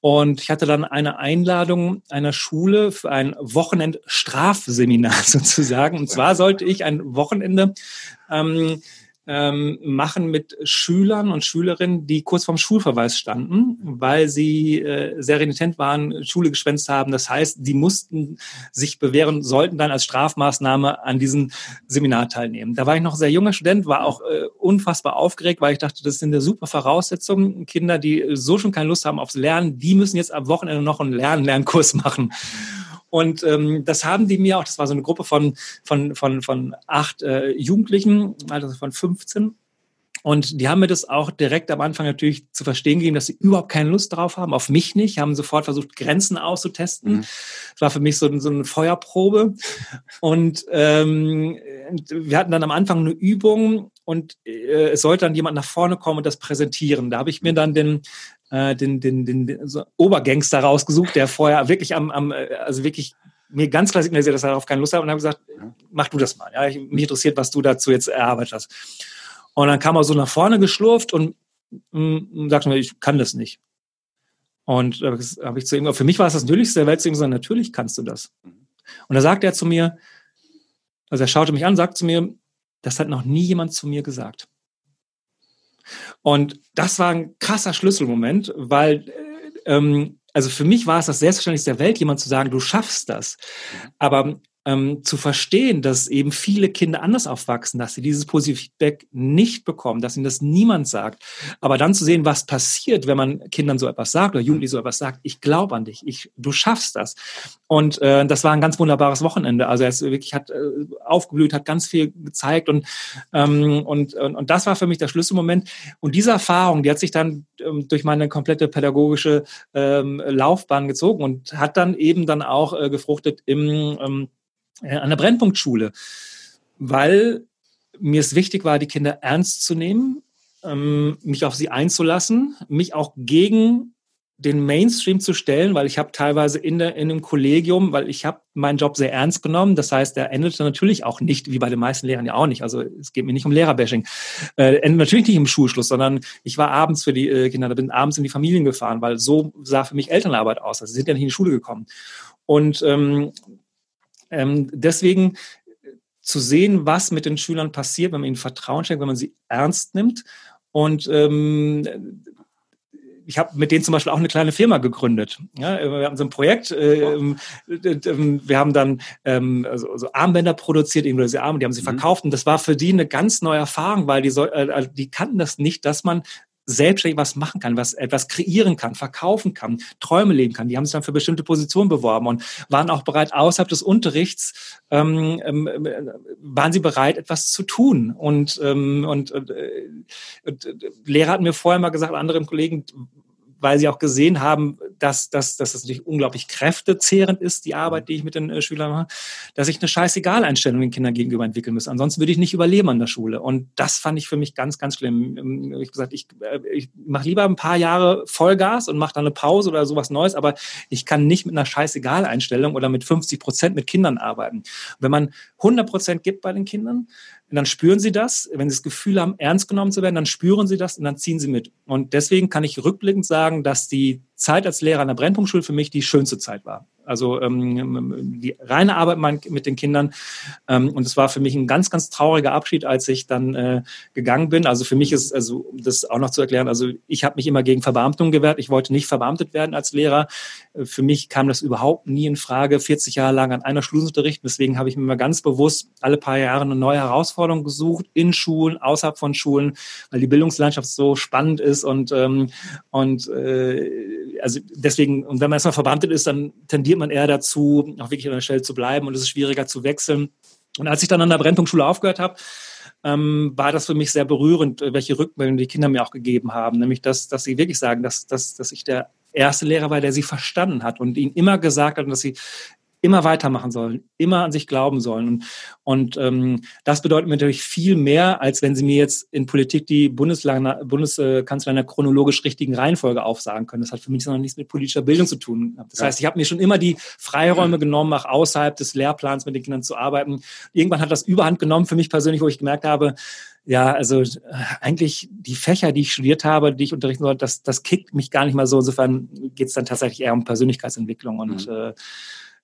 Und ich hatte dann eine Einladung einer Schule für ein Wochenend-Strafseminar sozusagen. Und zwar sollte ich ein Wochenende ähm, ähm, machen mit Schülern und Schülerinnen, die kurz vorm Schulverweis standen, weil sie äh, sehr renitent waren, Schule geschwänzt haben. Das heißt, die mussten sich bewähren, sollten dann als Strafmaßnahme an diesem Seminar teilnehmen. Da war ich noch sehr junger Student, war auch äh, unfassbar aufgeregt, weil ich dachte, das sind eine super Voraussetzungen. Kinder, die so schon keine Lust haben aufs Lernen, die müssen jetzt am Wochenende noch einen Lern-Lernkurs machen. Und ähm, das haben die mir auch, das war so eine Gruppe von, von, von, von acht äh, Jugendlichen, also von 15. Und die haben mir das auch direkt am Anfang natürlich zu verstehen gegeben, dass sie überhaupt keine Lust drauf haben, auf mich nicht, haben sofort versucht, Grenzen auszutesten. Mhm. Das war für mich so, so eine Feuerprobe. Und ähm, wir hatten dann am Anfang eine Übung und äh, es sollte dann jemand nach vorne kommen und das präsentieren. Da habe ich mir dann den äh, den, den, den, so Obergangster rausgesucht, der vorher wirklich am, am äh, also wirklich mir ganz klar signalisiert, dass er darauf keine Lust hat und habe gesagt, mach du das mal. Ja, ich, mich interessiert, was du dazu jetzt erarbeitet hast. Und dann kam er so nach vorne geschlurft und, und, und sagte mir, ich kann das nicht. Und da habe ich zu ihm, für mich war es das Natürlichste der Welt, zu ihm gesagt, natürlich kannst du das. Und da sagte er zu mir, also er schaute mich an, sagt zu mir, das hat noch nie jemand zu mir gesagt. Und das war ein krasser Schlüsselmoment, weil äh, ähm, also für mich war es das Selbstverständlichste der Welt, jemand zu sagen, du schaffst das. Aber ähm, zu verstehen, dass eben viele Kinder anders aufwachsen, dass sie dieses positive Feedback nicht bekommen, dass ihnen das niemand sagt. Aber dann zu sehen, was passiert, wenn man Kindern so etwas sagt oder Jugendlichen so etwas sagt, ich glaube an dich, ich, du schaffst das. Und äh, das war ein ganz wunderbares Wochenende. Also er ist wirklich hat äh, aufgeblüht, hat ganz viel gezeigt und, ähm, und, und, und das war für mich der Schlüsselmoment. Und diese Erfahrung, die hat sich dann ähm, durch meine komplette pädagogische ähm, Laufbahn gezogen und hat dann eben dann auch äh, gefruchtet im, ähm, äh, an der Brennpunktschule, weil mir es wichtig war, die Kinder ernst zu nehmen, ähm, mich auf sie einzulassen, mich auch gegen den Mainstream zu stellen, weil ich habe teilweise in, der, in einem Kollegium, weil ich habe meinen Job sehr ernst genommen. Das heißt, der endete natürlich auch nicht, wie bei den meisten Lehrern ja auch nicht. Also es geht mir nicht um Lehrerbashing. Äh, endet natürlich nicht im Schulschluss, sondern ich war abends für die äh, Kinder, da bin abends in die Familien gefahren, weil so sah für mich Elternarbeit aus. Also sie sind ja nicht in die Schule gekommen. Und ähm, ähm, deswegen zu sehen, was mit den Schülern passiert, wenn man ihnen Vertrauen schenkt, wenn man sie ernst nimmt. Und ähm, ich habe mit denen zum Beispiel auch eine kleine Firma gegründet. Ja, wir haben so ein Projekt, äh, wir haben dann ähm, also, also Armbänder produziert, diese Arme, die haben sie mhm. verkauft und das war für die eine ganz neue Erfahrung, weil die, so, äh, die kannten das nicht, dass man selbstständig was machen kann, was etwas kreieren kann, verkaufen kann, Träume leben kann. Die haben sich dann für bestimmte Positionen beworben und waren auch bereit, außerhalb des Unterrichts, ähm, ähm, waren sie bereit, etwas zu tun. Und, ähm, und, äh, äh, Lehrer hatten mir vorher mal gesagt, andere Kollegen, weil sie auch gesehen haben, dass, dass, dass es natürlich unglaublich kräftezehrend ist, die Arbeit, die ich mit den äh, Schülern mache, dass ich eine Scheißegal-Einstellung den Kindern gegenüber entwickeln muss. Ansonsten würde ich nicht überleben an der Schule. Und das fand ich für mich ganz, ganz schlimm. Ähm, ich gesagt, ich, äh, ich mache lieber ein paar Jahre Vollgas und mache dann eine Pause oder sowas Neues, aber ich kann nicht mit einer Scheißegal-Einstellung oder mit 50 Prozent mit Kindern arbeiten. Wenn man 100 Prozent gibt bei den Kindern, und dann spüren sie das. Wenn sie das Gefühl haben, ernst genommen zu werden, dann spüren sie das und dann ziehen sie mit. Und deswegen kann ich rückblickend sagen, dass die Zeit als Lehrer an der Brennpunktschule für mich die schönste Zeit war. Also ähm, die reine Arbeit mit den Kindern. Ähm, und es war für mich ein ganz, ganz trauriger Abschied, als ich dann äh, gegangen bin. Also für mich ist, also um das auch noch zu erklären, also ich habe mich immer gegen Verbeamtung gewehrt. Ich wollte nicht verbeamtet werden als Lehrer. Für mich kam das überhaupt nie in Frage, 40 Jahre lang an einer Schule zu unterrichten. Deswegen habe ich mir immer ganz bewusst alle paar Jahre eine neue Herausforderung gesucht, in Schulen, außerhalb von Schulen, weil die Bildungslandschaft so spannend ist und, ähm, und äh, also deswegen, und wenn man erstmal verbeamtet ist, dann tendiert man eher dazu, auch wirklich an der Stelle zu bleiben und es ist schwieriger zu wechseln. Und als ich dann an der Brennpunktschule aufgehört habe, ähm, war das für mich sehr berührend, welche Rückmeldungen die Kinder mir auch gegeben haben. Nämlich, dass, dass sie wirklich sagen, dass, dass, dass ich der erste Lehrer war, der sie verstanden hat und ihnen immer gesagt hat, dass sie immer weitermachen sollen, immer an sich glauben sollen. Und, und ähm, das bedeutet mir natürlich viel mehr, als wenn Sie mir jetzt in Politik die Bundeskanzler in der chronologisch richtigen Reihenfolge aufsagen können. Das hat für mich noch nichts mit politischer Bildung zu tun. Das heißt, ich habe mir schon immer die Freiräume genommen, auch außerhalb des Lehrplans mit den Kindern zu arbeiten. Irgendwann hat das Überhand genommen für mich persönlich, wo ich gemerkt habe, ja, also äh, eigentlich die Fächer, die ich studiert habe, die ich unterrichten soll, das, das kickt mich gar nicht mal so. Insofern geht es dann tatsächlich eher um Persönlichkeitsentwicklung und mhm. äh,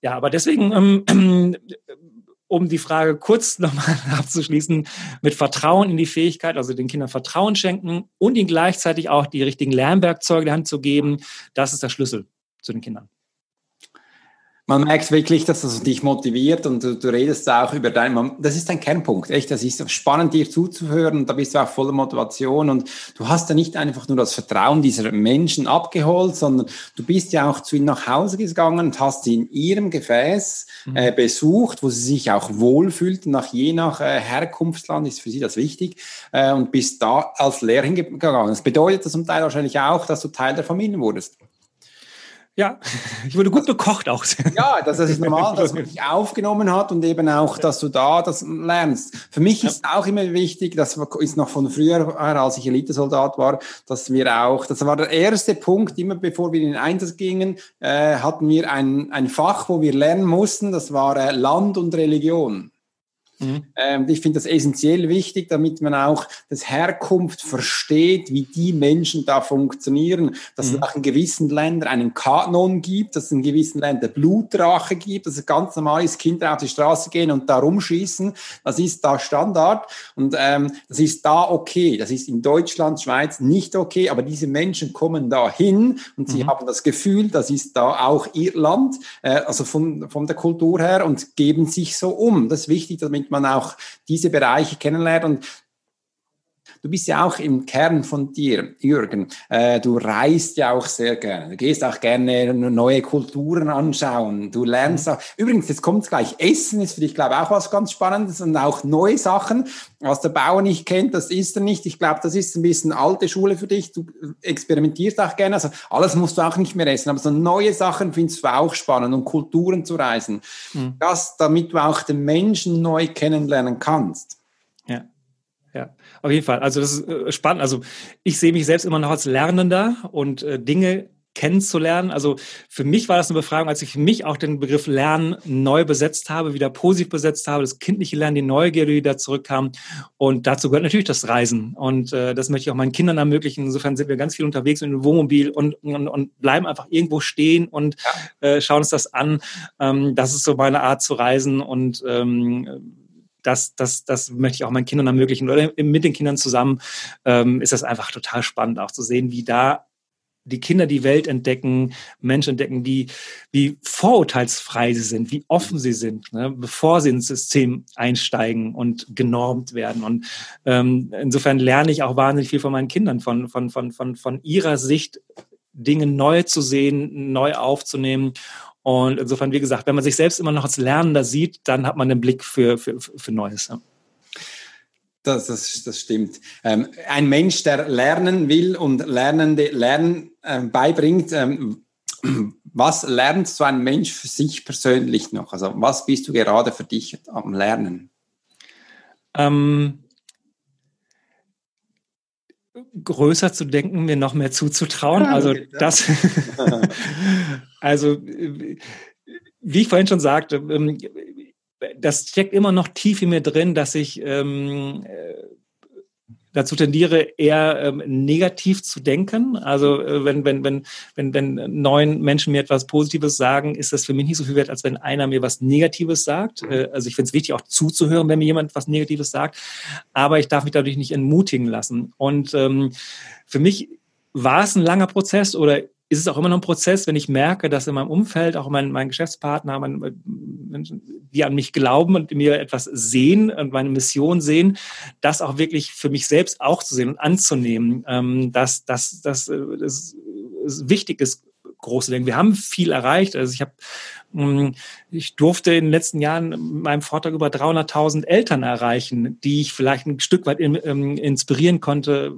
ja, aber deswegen, ähm, um die Frage kurz nochmal abzuschließen, mit Vertrauen in die Fähigkeit, also den Kindern Vertrauen schenken und ihnen gleichzeitig auch die richtigen Lernwerkzeuge in die Hand zu geben, das ist der Schlüssel zu den Kindern man merkt wirklich, dass das dich motiviert und du, du redest auch über dein, das ist ein Kernpunkt, echt, das ist spannend, dir zuzuhören und da bist du auch voller Motivation und du hast ja nicht einfach nur das Vertrauen dieser Menschen abgeholt, sondern du bist ja auch zu ihnen nach Hause gegangen und hast sie in ihrem Gefäß mhm. äh, besucht, wo sie sich auch wohlfühlten, nach je nach äh, Herkunftsland ist für sie das wichtig äh, und bist da als Lehrer hingegangen. Das bedeutet zum Teil wahrscheinlich auch, dass du Teil der Familie wurdest. Ja, ich wurde gut bekocht auch. Ja, das, das ist normal, dass man dich aufgenommen hat und eben auch, dass du da das lernst. Für mich ist auch immer wichtig, das ist noch von früher, als ich Elitesoldat war, dass wir auch, das war der erste Punkt, immer bevor wir in den Einsatz gingen, äh, hatten wir ein, ein Fach, wo wir lernen mussten, das war äh, Land und Religion. Mhm. Ähm, ich finde das essentiell wichtig, damit man auch das Herkunft versteht, wie die Menschen da funktionieren, dass mhm. es auch in gewissen Ländern einen Kanon gibt, dass es in gewissen Ländern Blutrache gibt, dass es ganz normal ist, Kinder auf die Straße gehen und da rumschießen. Das ist da Standard und ähm, das ist da okay. Das ist in Deutschland, Schweiz nicht okay, aber diese Menschen kommen da hin und sie mhm. haben das Gefühl, das ist da auch ihr Land, äh, also von, von der Kultur her und geben sich so um. Das ist wichtig, damit man auch diese Bereiche kennenlernt. Und Du bist ja auch im Kern von dir, Jürgen. Äh, du reist ja auch sehr gerne. Du gehst auch gerne neue Kulturen anschauen. Du lernst auch. Übrigens, jetzt kommt gleich. Essen ist für dich, glaube ich, auch was ganz Spannendes und auch neue Sachen. Was der Bauer nicht kennt, das ist er nicht. Ich glaube, das ist ein bisschen alte Schule für dich. Du experimentierst auch gerne. Also alles musst du auch nicht mehr essen. Aber so neue Sachen findest du auch spannend und Kulturen zu reisen. Mhm. Das, damit du auch den Menschen neu kennenlernen kannst. Ja. Ja, auf jeden Fall. Also das ist äh, spannend. Also ich sehe mich selbst immer noch als Lernender und äh, Dinge kennenzulernen. Also für mich war das eine Befragung, als ich für mich auch den Begriff Lernen neu besetzt habe, wieder positiv besetzt habe, das kindliche Lernen, die Neugierde wieder zurückkam. Und dazu gehört natürlich das Reisen. Und äh, das möchte ich auch meinen Kindern ermöglichen. Insofern sind wir ganz viel unterwegs mit dem Wohnmobil und, und, und bleiben einfach irgendwo stehen und äh, schauen uns das an. Ähm, das ist so meine Art zu reisen und ähm, das, das, das möchte ich auch meinen Kindern ermöglichen oder mit den Kindern zusammen ähm, ist das einfach total spannend, auch zu sehen, wie da die Kinder die Welt entdecken, Menschen entdecken, die, wie vorurteilsfrei sie sind, wie offen sie sind, ne, bevor sie ins System einsteigen und genormt werden. Und ähm, insofern lerne ich auch wahnsinnig viel von meinen Kindern, von, von, von, von, von ihrer Sicht Dinge neu zu sehen, neu aufzunehmen und insofern, wie gesagt, wenn man sich selbst immer noch als Lernender sieht, dann hat man den Blick für, für, für Neues. Ja. Das, das, das stimmt. Ähm, ein Mensch, der lernen will und Lernende Lernen äh, beibringt, ähm, was lernt so ein Mensch für sich persönlich noch? Also was bist du gerade für dich am Lernen? Ähm, größer zu denken, mir noch mehr zuzutrauen. Ah, also das, also wie ich vorhin schon sagte, ähm, das steckt immer noch tief in mir drin, dass ich ähm, dazu tendiere, eher ähm, negativ zu denken. Also äh, wenn, wenn, wenn, wenn, wenn neun Menschen mir etwas Positives sagen, ist das für mich nicht so viel wert, als wenn einer mir was Negatives sagt. Äh, also ich finde es wichtig, auch zuzuhören, wenn mir jemand was Negatives sagt. Aber ich darf mich dadurch nicht entmutigen lassen. Und ähm, für mich war es ein langer Prozess oder ist es auch immer noch ein Prozess, wenn ich merke, dass in meinem Umfeld, auch mein, mein Geschäftspartner, mein, Menschen, die an mich glauben und mir etwas sehen und meine Mission sehen, das auch wirklich für mich selbst auch zu sehen und anzunehmen, ähm, dass, dass, dass, dass, es wichtig ist, große Dinge. Wir haben viel erreicht. Also ich habe hm, ich durfte in den letzten Jahren mit meinem Vortrag über 300.000 Eltern erreichen, die ich vielleicht ein Stück weit ähm, inspirieren konnte,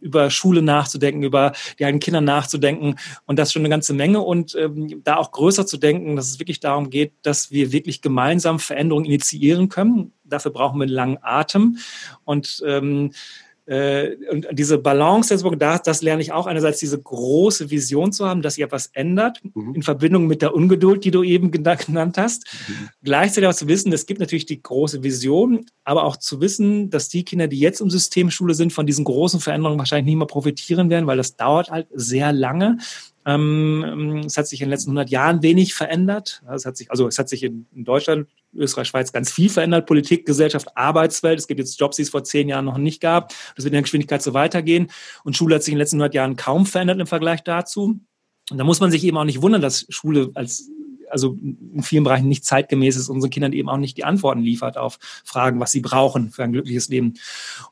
über Schule nachzudenken, über die eigenen Kinder nachzudenken. Und das schon eine ganze Menge. Und ähm, da auch größer zu denken, dass es wirklich darum geht, dass wir wirklich gemeinsam Veränderungen initiieren können. Dafür brauchen wir einen langen Atem. Und ähm, äh, und diese Balance, das, das lerne ich auch einerseits diese große Vision zu haben, dass sich etwas ändert, mhm. in Verbindung mit der Ungeduld, die du eben genannt hast. Mhm. Gleichzeitig auch zu wissen, es gibt natürlich die große Vision, aber auch zu wissen, dass die Kinder, die jetzt im System Schule sind, von diesen großen Veränderungen wahrscheinlich nicht mehr profitieren werden, weil das dauert halt sehr lange. Ähm, es hat sich in den letzten 100 Jahren wenig verändert. Es hat sich, also es hat sich in, in Deutschland, Österreich, Schweiz ganz viel verändert. Politik, Gesellschaft, Arbeitswelt. Es gibt jetzt Jobs, die es vor zehn Jahren noch nicht gab. Das wird in der Geschwindigkeit so weitergehen. Und Schule hat sich in den letzten 100 Jahren kaum verändert im Vergleich dazu. Und da muss man sich eben auch nicht wundern, dass Schule als also in vielen Bereichen nicht zeitgemäß ist, unseren Kindern eben auch nicht die Antworten liefert auf Fragen, was sie brauchen für ein glückliches Leben.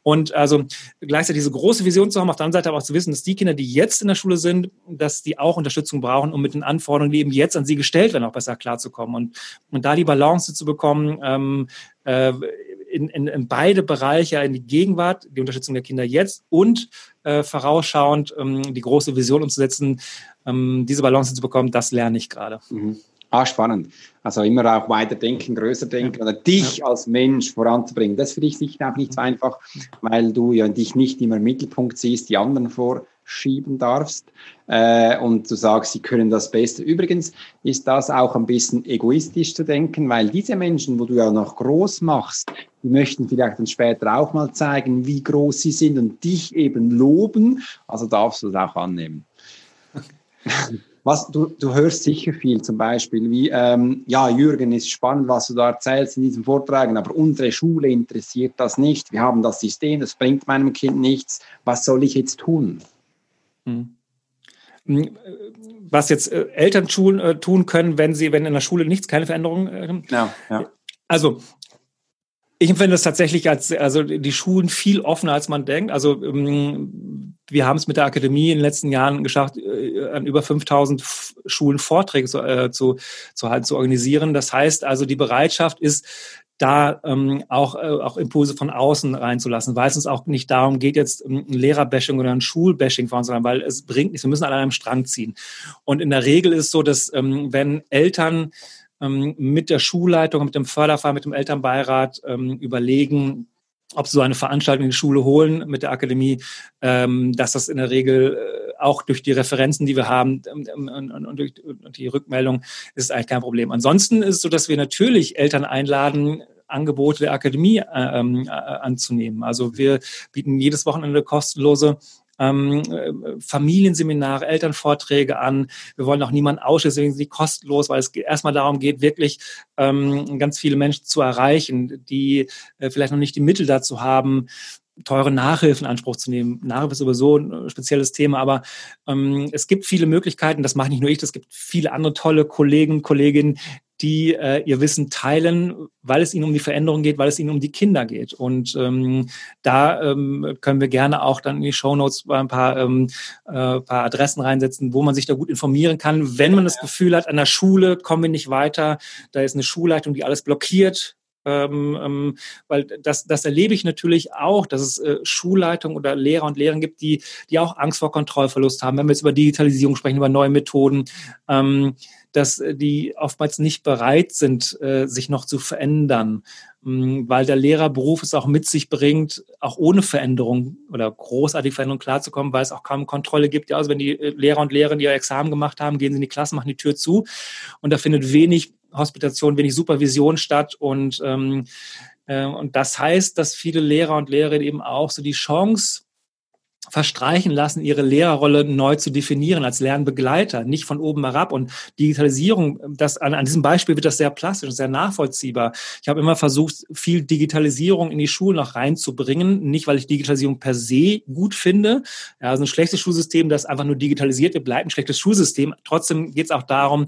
Und also gleichzeitig diese große Vision zu haben, auf der anderen Seite aber auch zu wissen, dass die Kinder, die jetzt in der Schule sind, dass die auch Unterstützung brauchen, um mit den Anforderungen, die eben jetzt an sie gestellt werden, auch besser klarzukommen. Und, und da die Balance zu bekommen, ähm, äh, in, in, in beide Bereiche, in die Gegenwart, die Unterstützung der Kinder jetzt und äh, vorausschauend ähm, die große Vision umzusetzen, ähm, diese Balance zu bekommen, das lerne ich gerade. Mhm. Ah, spannend. Also immer auch weiter denken, größer denken ja. oder dich ja. als Mensch voranzubringen. Das für dich sicher auch nicht so einfach, weil du ja dich nicht immer im Mittelpunkt siehst, die anderen vor schieben darfst äh, und du sagst, sie können das Beste. Übrigens ist das auch ein bisschen egoistisch zu denken, weil diese Menschen, wo du ja noch groß machst, die möchten vielleicht dann später auch mal zeigen, wie groß sie sind und dich eben loben. Also darfst du das auch annehmen. Was, du, du hörst sicher viel, zum Beispiel wie, ähm, ja, Jürgen, ist spannend, was du da erzählst in diesem Vortrag, aber unsere Schule interessiert das nicht. Wir haben das System, das bringt meinem Kind nichts. Was soll ich jetzt tun? Hm. hm was jetzt äh, Eltern tun, äh, tun können, wenn sie, wenn in der Schule nichts, keine Veränderung. Äh, ja, ja. Also ich empfinde es tatsächlich als, also die Schulen viel offener, als man denkt. Also ähm, wir haben es mit der Akademie in den letzten Jahren geschafft, äh, an über 5000 Schulen Vorträge zu, äh, zu, zu, halt, zu organisieren. Das heißt also, die Bereitschaft ist, da ähm, auch, äh, auch Impulse von außen reinzulassen, weil es uns auch nicht darum geht, jetzt ein Lehrerbashing oder ein Schulbashing voranzutreiben, weil es bringt nichts. Wir müssen an einem Strang ziehen. Und in der Regel ist es so, dass ähm, wenn Eltern ähm, mit der Schulleitung, mit dem Förderverein, mit dem Elternbeirat ähm, überlegen, ob sie so eine Veranstaltung in die Schule holen mit der Akademie, ähm, dass das in der Regel äh, auch durch die Referenzen, die wir haben ähm, und, und, und, durch und die Rückmeldung ist eigentlich kein Problem. Ansonsten ist es so, dass wir natürlich Eltern einladen, Angebote der Akademie äh, äh, anzunehmen. Also wir bieten jedes Wochenende kostenlose ähm, Familienseminare, Elternvorträge an. Wir wollen auch niemanden ausschließen, deswegen sind die kostenlos, weil es erstmal darum geht, wirklich ähm, ganz viele Menschen zu erreichen, die äh, vielleicht noch nicht die Mittel dazu haben, teure Nachhilfe in Anspruch zu nehmen. Nachhilfe ist sowieso ein spezielles Thema, aber ähm, es gibt viele Möglichkeiten, das mache nicht nur ich, es gibt viele andere tolle Kollegen und Kolleginnen, die äh, ihr Wissen teilen, weil es ihnen um die Veränderung geht, weil es ihnen um die Kinder geht. Und ähm, da ähm, können wir gerne auch dann in die Show Notes ein paar, ähm, äh, paar Adressen reinsetzen, wo man sich da gut informieren kann. Wenn man das Gefühl hat, an der Schule kommen wir nicht weiter, da ist eine Schulleitung, die alles blockiert, ähm, ähm, weil das, das erlebe ich natürlich auch, dass es äh, Schulleitung oder Lehrer und Lehrerinnen gibt, die, die auch Angst vor Kontrollverlust haben. Wenn wir jetzt über Digitalisierung sprechen, über neue Methoden, ähm, dass die oftmals nicht bereit sind, äh, sich noch zu verändern, weil der Lehrerberuf es auch mit sich bringt, auch ohne Veränderung oder großartige Veränderung klarzukommen, weil es auch kaum Kontrolle gibt. Ja, also wenn die äh, Lehrer und Lehrerinnen ihr Examen gemacht haben, gehen sie in die Klasse, machen die Tür zu und da findet wenig Hospitation, wenig Supervision statt und ähm, äh, und das heißt, dass viele Lehrer und Lehrerinnen eben auch so die Chance verstreichen lassen, ihre Lehrerrolle neu zu definieren als Lernbegleiter, nicht von oben herab. Und Digitalisierung, das, an, an diesem Beispiel wird das sehr plastisch und sehr nachvollziehbar. Ich habe immer versucht, viel Digitalisierung in die Schulen noch reinzubringen, nicht weil ich Digitalisierung per se gut finde. Ja, also ein schlechtes Schulsystem, das einfach nur digitalisiert wird, bleibt ein schlechtes Schulsystem. Trotzdem geht es auch darum,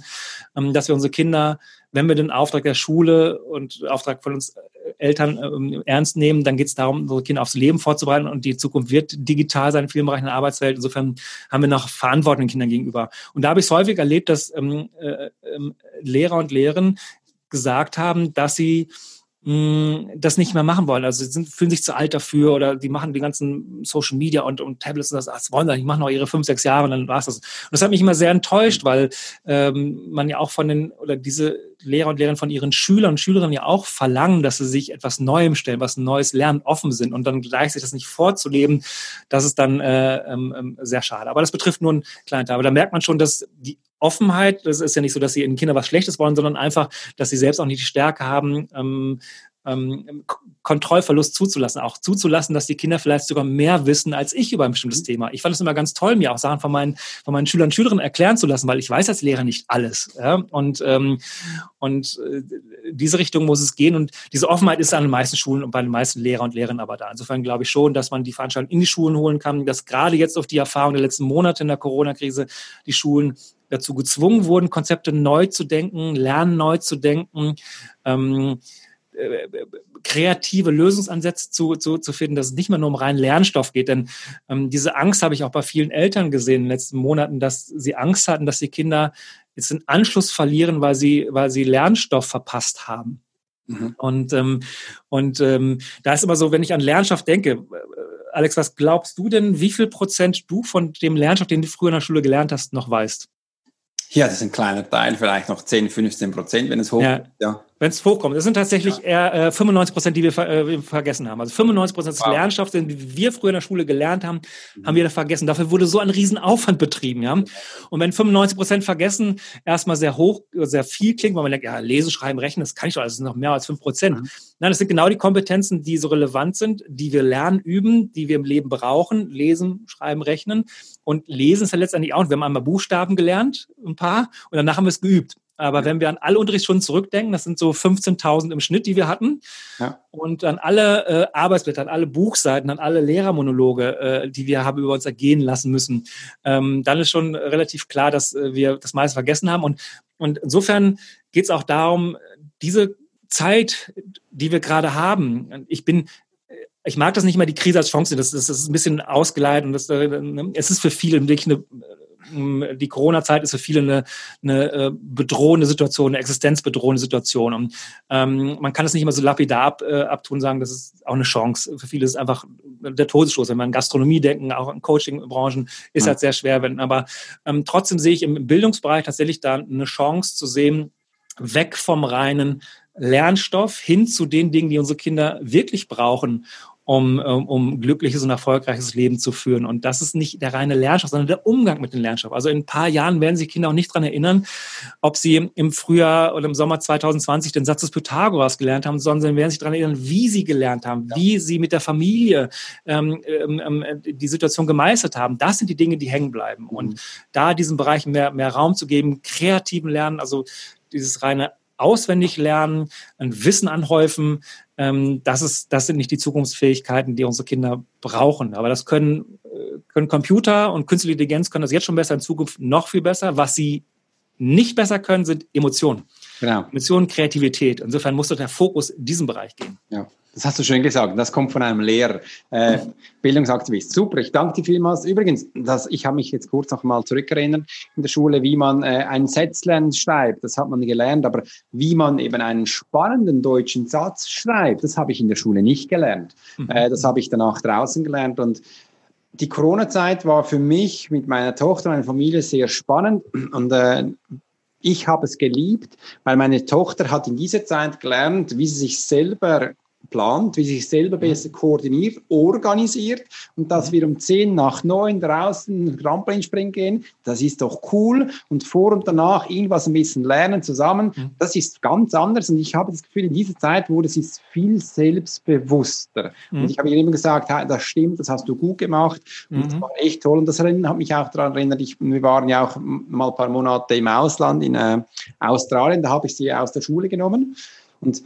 ähm, dass wir unsere Kinder wenn wir den Auftrag der Schule und Auftrag von uns Eltern ähm, ernst nehmen, dann geht es darum, unsere Kinder aufs Leben vorzubereiten und die Zukunft wird digital sein in vielen Bereichen der Arbeitswelt. Insofern haben wir noch Verantwortung den Kindern gegenüber. Und da habe ich es häufig erlebt, dass ähm, äh, äh, Lehrer und Lehrerinnen gesagt haben, dass sie das nicht mehr machen wollen. Also sie sind, fühlen sich zu alt dafür oder die machen die ganzen Social Media und, und Tablets und das, das wollen sie nicht, machen noch ihre fünf, sechs Jahre und dann war es das. Und das hat mich immer sehr enttäuscht, weil ähm, man ja auch von den, oder diese Lehrer und Lehrerinnen von ihren Schülern und Schülerinnen ja auch verlangen, dass sie sich etwas Neuem stellen, was Neues lernen, offen sind und dann gleich sich das nicht vorzuleben, das ist dann äh, ähm, ähm sehr schade. Aber das betrifft nur einen kleinen Teil. Aber da merkt man schon, dass die Offenheit, das ist ja nicht so, dass sie ihren Kindern was Schlechtes wollen, sondern einfach, dass sie selbst auch nicht die Stärke haben, ähm, ähm, Kontrollverlust zuzulassen, auch zuzulassen, dass die Kinder vielleicht sogar mehr wissen als ich über ein bestimmtes mhm. Thema. Ich fand es immer ganz toll, mir auch Sachen von meinen, von meinen Schülern und Schülerinnen erklären zu lassen, weil ich weiß als Lehrer nicht alles. Ja? Und, ähm, und äh, diese Richtung muss es gehen und diese Offenheit ist an den meisten Schulen und bei den meisten Lehrern und Lehrerinnen aber da. Insofern glaube ich schon, dass man die Veranstaltung in die Schulen holen kann, dass gerade jetzt auf die Erfahrung der letzten Monate in der Corona-Krise die Schulen dazu gezwungen wurden, Konzepte neu zu denken, Lernen neu zu denken. Ähm, äh, kreative Lösungsansätze zu, zu, zu finden, dass es nicht mehr nur um reinen Lernstoff geht. Denn ähm, diese Angst habe ich auch bei vielen Eltern gesehen in den letzten Monaten, dass sie Angst hatten, dass die Kinder jetzt den Anschluss verlieren, weil sie, weil sie Lernstoff verpasst haben. Mhm. Und, ähm, und ähm, da ist immer so, wenn ich an Lernstoff denke, äh, Alex, was glaubst du denn, wie viel Prozent du von dem Lernstoff, den du früher in der Schule gelernt hast, noch weißt? Ja, das ist ein kleiner Teil, vielleicht noch 10, 15 Prozent, wenn es hoch ja. ja. Wenn es hochkommt. Das sind tatsächlich ja. eher äh, 95 Prozent, die wir ver äh, vergessen haben. Also 95 Prozent des wow. Lernstoffs, den wir früher in der Schule gelernt haben, mhm. haben wir da vergessen. Dafür wurde so ein Riesenaufwand betrieben. Ja? Und wenn 95 Prozent vergessen erstmal sehr hoch, sehr viel klingt, weil man denkt, ja, lesen, schreiben, rechnen, das kann ich doch, das ist noch mehr als 5 Prozent. Mhm. Nein, das sind genau die Kompetenzen, die so relevant sind, die wir lernen, üben, die wir im Leben brauchen. Lesen, schreiben, rechnen. Und lesen ist ja letztendlich auch, wir haben einmal Buchstaben gelernt, ein paar, und danach haben wir es geübt. Aber wenn wir an alle Unterrichtsstunden zurückdenken, das sind so 15.000 im Schnitt, die wir hatten, ja. und an alle äh, Arbeitsblätter, an alle Buchseiten, an alle Lehrermonologe, äh, die wir haben über uns ergehen lassen müssen, ähm, dann ist schon relativ klar, dass äh, wir das meiste vergessen haben. Und, und insofern geht es auch darum, diese Zeit, die wir gerade haben, ich bin ich mag das nicht mal die Krise als Chance, das, das, das ist ein bisschen ausgeleitet und das, äh, es ist für viele wirklich eine die Corona-Zeit ist für viele eine, eine äh, bedrohende Situation, eine existenzbedrohende Situation. Und ähm, man kann es nicht immer so lapidar ab, äh, abtun, sagen, das ist auch eine Chance. Für viele ist es einfach der Todesstoß. Wenn wir an Gastronomie denken, auch an Coaching-Branchen, ist ja. halt sehr schwer. Wenn, aber ähm, trotzdem sehe ich im Bildungsbereich tatsächlich da eine Chance zu sehen, weg vom reinen Lernstoff hin zu den Dingen, die unsere Kinder wirklich brauchen um, um, um glückliches und erfolgreiches Leben zu führen. Und das ist nicht der reine Lernstoff, sondern der Umgang mit dem Lernstoff. Also in ein paar Jahren werden sich Kinder auch nicht daran erinnern, ob sie im Frühjahr oder im Sommer 2020 den Satz des Pythagoras gelernt haben, sondern werden sich daran erinnern, wie sie gelernt haben, ja. wie sie mit der Familie ähm, ähm, ähm, die Situation gemeistert haben. Das sind die Dinge, die hängen bleiben. Mhm. Und da diesen Bereich mehr, mehr Raum zu geben, kreativen Lernen, also dieses reine auswendig lernen, ein Wissen anhäufen, ähm, das, ist, das sind nicht die Zukunftsfähigkeiten, die unsere Kinder brauchen. Aber das können, äh, können Computer und künstliche Intelligenz können das jetzt schon besser, in Zukunft noch viel besser. Was sie nicht besser können, sind Emotionen. Genau. Emotionen, Kreativität. Insofern muss der Fokus in diesen Bereich gehen. Ja. Das hast du schön gesagt. Das kommt von einem Lehrer, äh, Bildungsaktivist. Super, ich danke dir vielmals. Übrigens, das, ich habe mich jetzt kurz noch mal zurückerinnert in der Schule, wie man äh, ein Sätzchen schreibt. Das hat man gelernt, aber wie man eben einen spannenden deutschen Satz schreibt, das habe ich in der Schule nicht gelernt. Mhm. Äh, das habe ich danach draußen gelernt und die Corona-Zeit war für mich mit meiner Tochter, meiner Familie sehr spannend und äh, ich habe es geliebt, weil meine Tochter hat in dieser Zeit gelernt, wie sie sich selber plant, wie sich selber besser koordiniert, organisiert. Und dass wir um 10 nach 9 draußen Trampolin gehen, das ist doch cool. Und vor und danach irgendwas ein bisschen lernen zusammen, mhm. das ist ganz anders. Und ich habe das Gefühl, in dieser Zeit wurde sie viel selbstbewusster. Mhm. und ich habe ihr immer gesagt, das stimmt, das hast du gut gemacht. Und mhm. das war echt toll. Und das hat mich auch daran erinnert, ich, wir waren ja auch mal ein paar Monate im Ausland in äh, Australien, da habe ich sie aus der Schule genommen. Und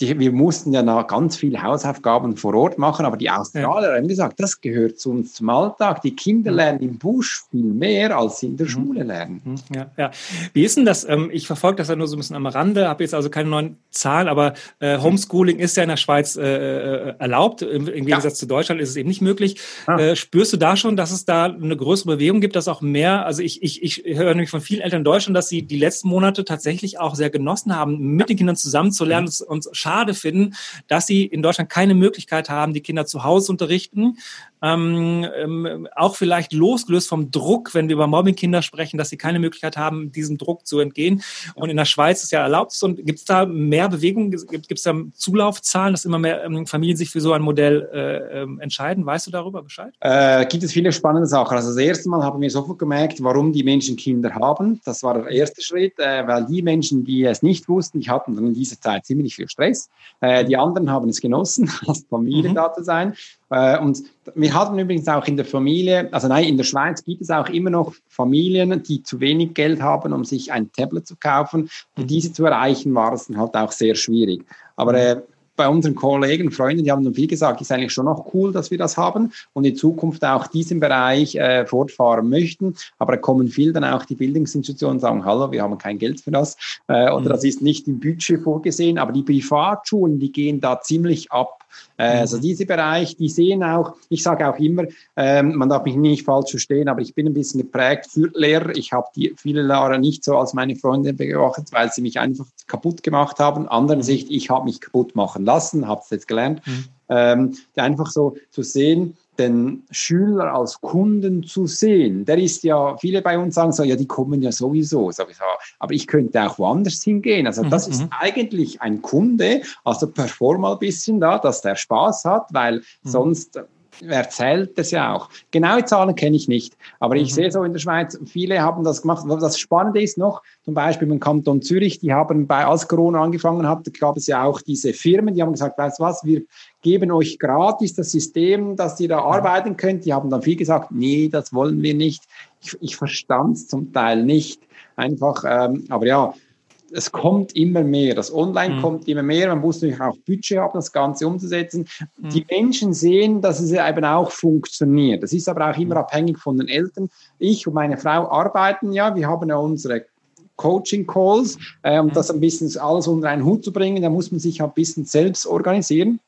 die, wir mussten ja noch ganz viele Hausaufgaben vor Ort machen, aber die Australier ja. haben gesagt, das gehört zu uns zum Alltag. Die Kinder lernen im Busch viel mehr, als sie in der mhm. Schule lernen. Mhm. Ja, ja. Wie ist denn das? Ähm, ich verfolge das ja nur so ein bisschen am Rande, habe jetzt also keine neuen Zahlen, aber äh, Homeschooling ist ja in der Schweiz äh, äh erlaubt. Im, Gegensatz ja. zu Deutschland ist es eben nicht möglich. Ah. Spürst du da schon, dass es da eine größere Bewegung gibt, dass auch mehr, also ich, ich, ich höre nämlich von vielen Eltern in Deutschland, dass sie die letzten Monate tatsächlich auch sehr genossen haben, mit den Kindern zusammenzulernen mhm. und schade finden, dass sie in Deutschland keine Möglichkeit haben, die Kinder zu Hause unterrichten. Ähm, ähm, auch vielleicht losgelöst vom Druck, wenn wir über Mobbingkinder sprechen, dass sie keine Möglichkeit haben, diesem Druck zu entgehen. Und in der Schweiz ist ja erlaubt. Und gibt es da mehr Bewegung? Gibt es da Zulaufzahlen, dass immer mehr ähm, Familien sich für so ein Modell äh, ähm, entscheiden? Weißt du darüber Bescheid? Äh, gibt es viele spannende Sachen. Also das erste Mal haben wir sofort gemerkt, warum die Menschen Kinder haben. Das war der erste Schritt, äh, weil die Menschen, die es nicht wussten, die hatten dann in dieser Zeit ziemlich viel Stress. Äh, die anderen haben es genossen, als Familie mhm. da zu sein. Äh, und wir hatten übrigens auch in der Familie, also nein, in der Schweiz gibt es auch immer noch Familien, die zu wenig Geld haben, um sich ein Tablet zu kaufen. Für mhm. diese zu erreichen, war es dann halt auch sehr schwierig. Aber mhm. äh, bei unseren Kollegen, Freunden, die haben dann viel gesagt, ist eigentlich schon noch cool, dass wir das haben und in Zukunft auch diesen Bereich äh, fortfahren möchten. Aber da kommen viel dann auch die Bildungsinstitutionen und sagen, hallo, wir haben kein Geld für das äh, oder mhm. das ist nicht im Budget vorgesehen. Aber die Privatschulen, die gehen da ziemlich ab. Äh, mhm. Also diese Bereich, die sehen auch, ich sage auch immer, ähm, man darf mich nicht falsch verstehen, aber ich bin ein bisschen geprägt für Lehrer. Ich habe die viele Lehrer nicht so als meine Freunde beobachtet, weil sie mich einfach kaputt gemacht haben. Anderen mhm. Sicht, ich habe mich kaputt machen lassen, habe es jetzt gelernt. Mhm. Ähm, einfach so zu sehen, den Schüler als Kunden zu sehen. Der ist ja, viele bei uns sagen so, ja, die kommen ja sowieso. Aber ich könnte auch woanders hingehen. Also das mhm. ist mhm. eigentlich ein Kunde, also perform mal ein bisschen da, dass der Spaß hat, weil mhm. sonst erzählt es ja auch. Genaue Zahlen kenne ich nicht, aber ich mhm. sehe so in der Schweiz, viele haben das gemacht. Das Spannende ist noch, zum Beispiel im Kanton Zürich, die haben bei, als Corona angefangen hat, gab es ja auch diese Firmen, die haben gesagt, weißt du was, wir geben euch gratis das System, dass ihr da arbeiten könnt. Die haben dann viel gesagt, nee, das wollen wir nicht. Ich, ich verstand es zum Teil nicht. Einfach, ähm, aber ja, es kommt immer mehr. Das Online mhm. kommt immer mehr. Man muss natürlich auch Budget haben, das Ganze umzusetzen. Mhm. Die Menschen sehen, dass es eben auch funktioniert. Das ist aber auch immer mhm. abhängig von den Eltern. Ich und meine Frau arbeiten ja. Wir haben ja unsere Coaching-Calls, äh, um mhm. das ein bisschen alles unter einen Hut zu bringen. Da muss man sich ein bisschen selbst organisieren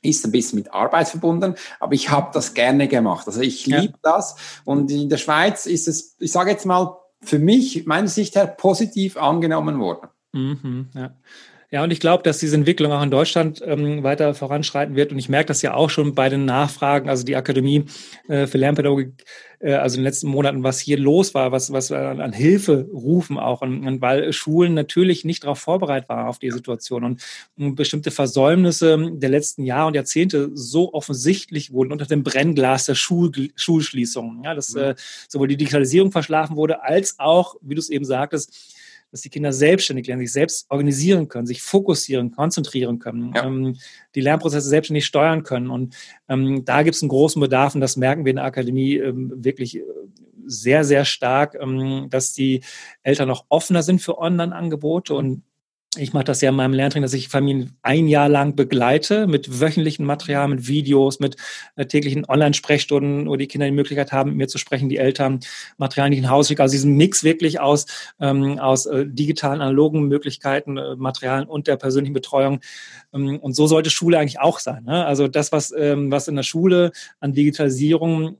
ist ein bisschen mit Arbeit verbunden, aber ich habe das gerne gemacht. Also ich liebe ja. das und in der Schweiz ist es, ich sage jetzt mal, für mich, meiner Sicht her, positiv angenommen worden. Mhm, ja. Ja, und ich glaube, dass diese Entwicklung auch in Deutschland ähm, weiter voranschreiten wird. Und ich merke das ja auch schon bei den Nachfragen, also die Akademie äh, für Lernpädagogik, äh, also in den letzten Monaten, was hier los war, was, was an, an Hilfe rufen auch. Und, und, weil Schulen natürlich nicht darauf vorbereitet waren auf die Situation und, und, bestimmte Versäumnisse der letzten Jahre und Jahrzehnte so offensichtlich wurden unter dem Brennglas der Schul Schulschließungen. Ja, dass mhm. äh, sowohl die Digitalisierung verschlafen wurde, als auch, wie du es eben sagtest, dass die Kinder selbstständig lernen, sich selbst organisieren können, sich fokussieren, konzentrieren können, ja. ähm, die Lernprozesse selbstständig steuern können. Und ähm, da gibt es einen großen Bedarf und das merken wir in der Akademie ähm, wirklich äh, sehr, sehr stark, ähm, dass die Eltern noch offener sind für Online-Angebote und ich mache das ja in meinem Lerntraining, dass ich Familien ein Jahr lang begleite mit wöchentlichem Material, mit Videos, mit äh, täglichen Online-Sprechstunden, wo die Kinder die Möglichkeit haben, mit mir zu sprechen, die Eltern Material nicht in Haus schicken. Also diesen Mix wirklich aus, ähm, aus äh, digitalen, analogen Möglichkeiten, äh, Materialien und der persönlichen Betreuung. Ähm, und so sollte Schule eigentlich auch sein. Ne? Also das, was, ähm, was in der Schule an Digitalisierung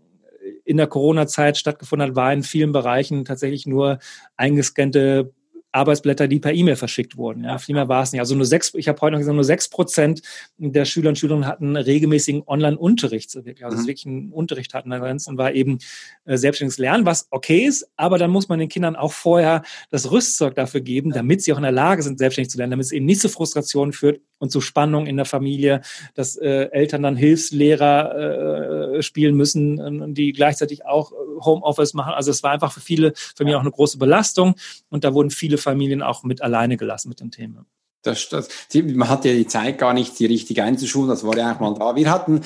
in der Corona-Zeit stattgefunden hat, war in vielen Bereichen tatsächlich nur eingescannte Arbeitsblätter, die per E-Mail verschickt wurden. Ja, viel mehr war es nicht. Also nur sechs, ich habe heute noch gesagt, nur sechs Prozent der Schüler und Schülerinnen hatten regelmäßigen Online-Unterricht, also mhm. wirklich einen Unterricht hatten. Ansonsten war eben äh, selbstständiges Lernen, was okay ist, aber dann muss man den Kindern auch vorher das Rüstzeug dafür geben, damit sie auch in der Lage sind, selbstständig zu lernen, damit es eben nicht zu Frustrationen führt und zu Spannung in der Familie, dass äh, Eltern dann Hilfslehrer äh, spielen müssen, die gleichzeitig auch äh, Homeoffice machen. Also es war einfach für viele Familien auch eine große Belastung und da wurden viele Familien auch mit alleine gelassen mit dem Thema. Das, das, man hat ja die Zeit gar nicht, sie richtig einzuschulen, das war ja auch mal da. Wir hatten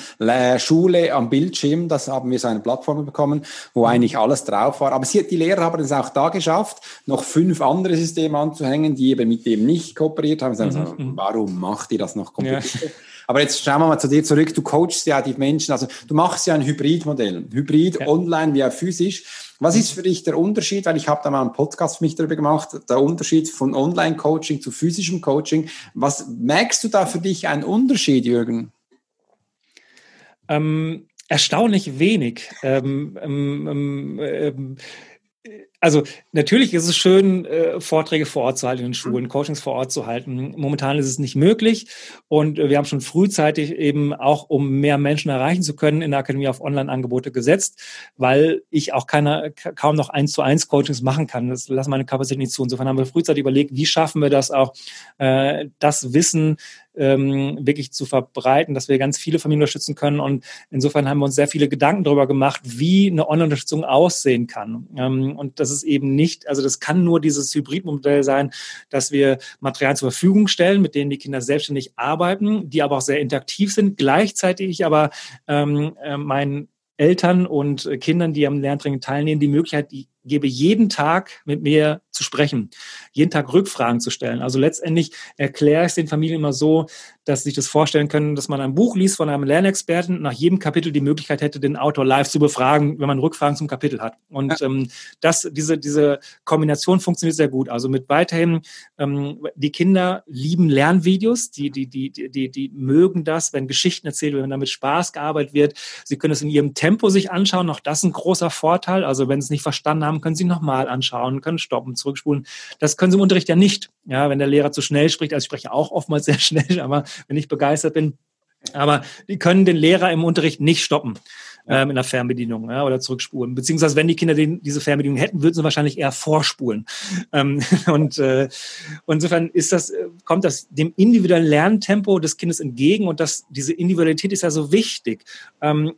Schule am Bildschirm, das haben wir so eine Plattform bekommen, wo mhm. eigentlich alles drauf war. Aber sie, die Lehrer haben es auch da geschafft, noch fünf andere Systeme anzuhängen, die eben mit dem nicht kooperiert haben. Mhm. Also, warum macht ihr das noch kompliziert? Ja. Aber jetzt schauen wir mal zu dir zurück. Du coachst ja die Menschen, also du machst ja ein Hybridmodell. Hybrid, ja. online wie auch physisch. Was ist für dich der Unterschied? Weil ich habe da mal einen Podcast für mich darüber gemacht, der Unterschied von Online-Coaching zu physischem Coaching. Was merkst du da für dich einen Unterschied, Jürgen? Ähm, erstaunlich wenig. Ähm, ähm, ähm, ähm also natürlich ist es schön, äh, Vorträge vor Ort zu halten in den Schulen, Coachings vor Ort zu halten. Momentan ist es nicht möglich und äh, wir haben schon frühzeitig eben auch, um mehr Menschen erreichen zu können, in der Akademie auf Online-Angebote gesetzt, weil ich auch keiner, kaum noch eins zu eins Coachings machen kann. Das lassen meine Kapazität nicht zu. Insofern haben wir frühzeitig überlegt, wie schaffen wir das auch, äh, das Wissen ähm, wirklich zu verbreiten, dass wir ganz viele Familien unterstützen können. Und insofern haben wir uns sehr viele Gedanken darüber gemacht, wie eine Online-Unterstützung aussehen kann. Ähm, und das ist eben nicht, also das kann nur dieses Hybridmodell sein, dass wir Materialien zur Verfügung stellen, mit denen die Kinder selbstständig arbeiten, die aber auch sehr interaktiv sind, gleichzeitig aber ähm, äh, meinen Eltern und Kindern, die am Lerntraining teilnehmen, die Möglichkeit, die gebe jeden Tag mit mir zu sprechen, jeden Tag Rückfragen zu stellen. Also letztendlich erkläre ich es den Familien immer so, dass sie sich das vorstellen können, dass man ein Buch liest von einem Lernexperten, nach jedem Kapitel die Möglichkeit hätte, den Autor live zu befragen, wenn man Rückfragen zum Kapitel hat. Und ja. ähm, das, diese, diese Kombination funktioniert sehr gut. Also mit weiterhin, ähm, die Kinder lieben Lernvideos, die, die, die, die, die, mögen das, wenn Geschichten erzählt werden, wenn damit Spaß gearbeitet wird. Sie können es in ihrem Tempo sich anschauen, auch das ist ein großer Vorteil. Also wenn sie es nicht verstanden haben, haben, können Sie nochmal anschauen, können stoppen, zurückspulen. Das können Sie im Unterricht ja nicht. Ja, wenn der Lehrer zu schnell spricht, also ich spreche auch oftmals sehr schnell, aber wenn ich begeistert bin, Aber die können den Lehrer im Unterricht nicht stoppen ähm, in der Fernbedienung ja, oder zurückspulen. Beziehungsweise wenn die Kinder den, diese Fernbedienung hätten, würden sie wahrscheinlich eher vorspulen. Ähm, und äh, insofern ist das, äh, kommt das dem individuellen Lerntempo des Kindes entgegen und das, diese Individualität ist ja so wichtig. Ähm,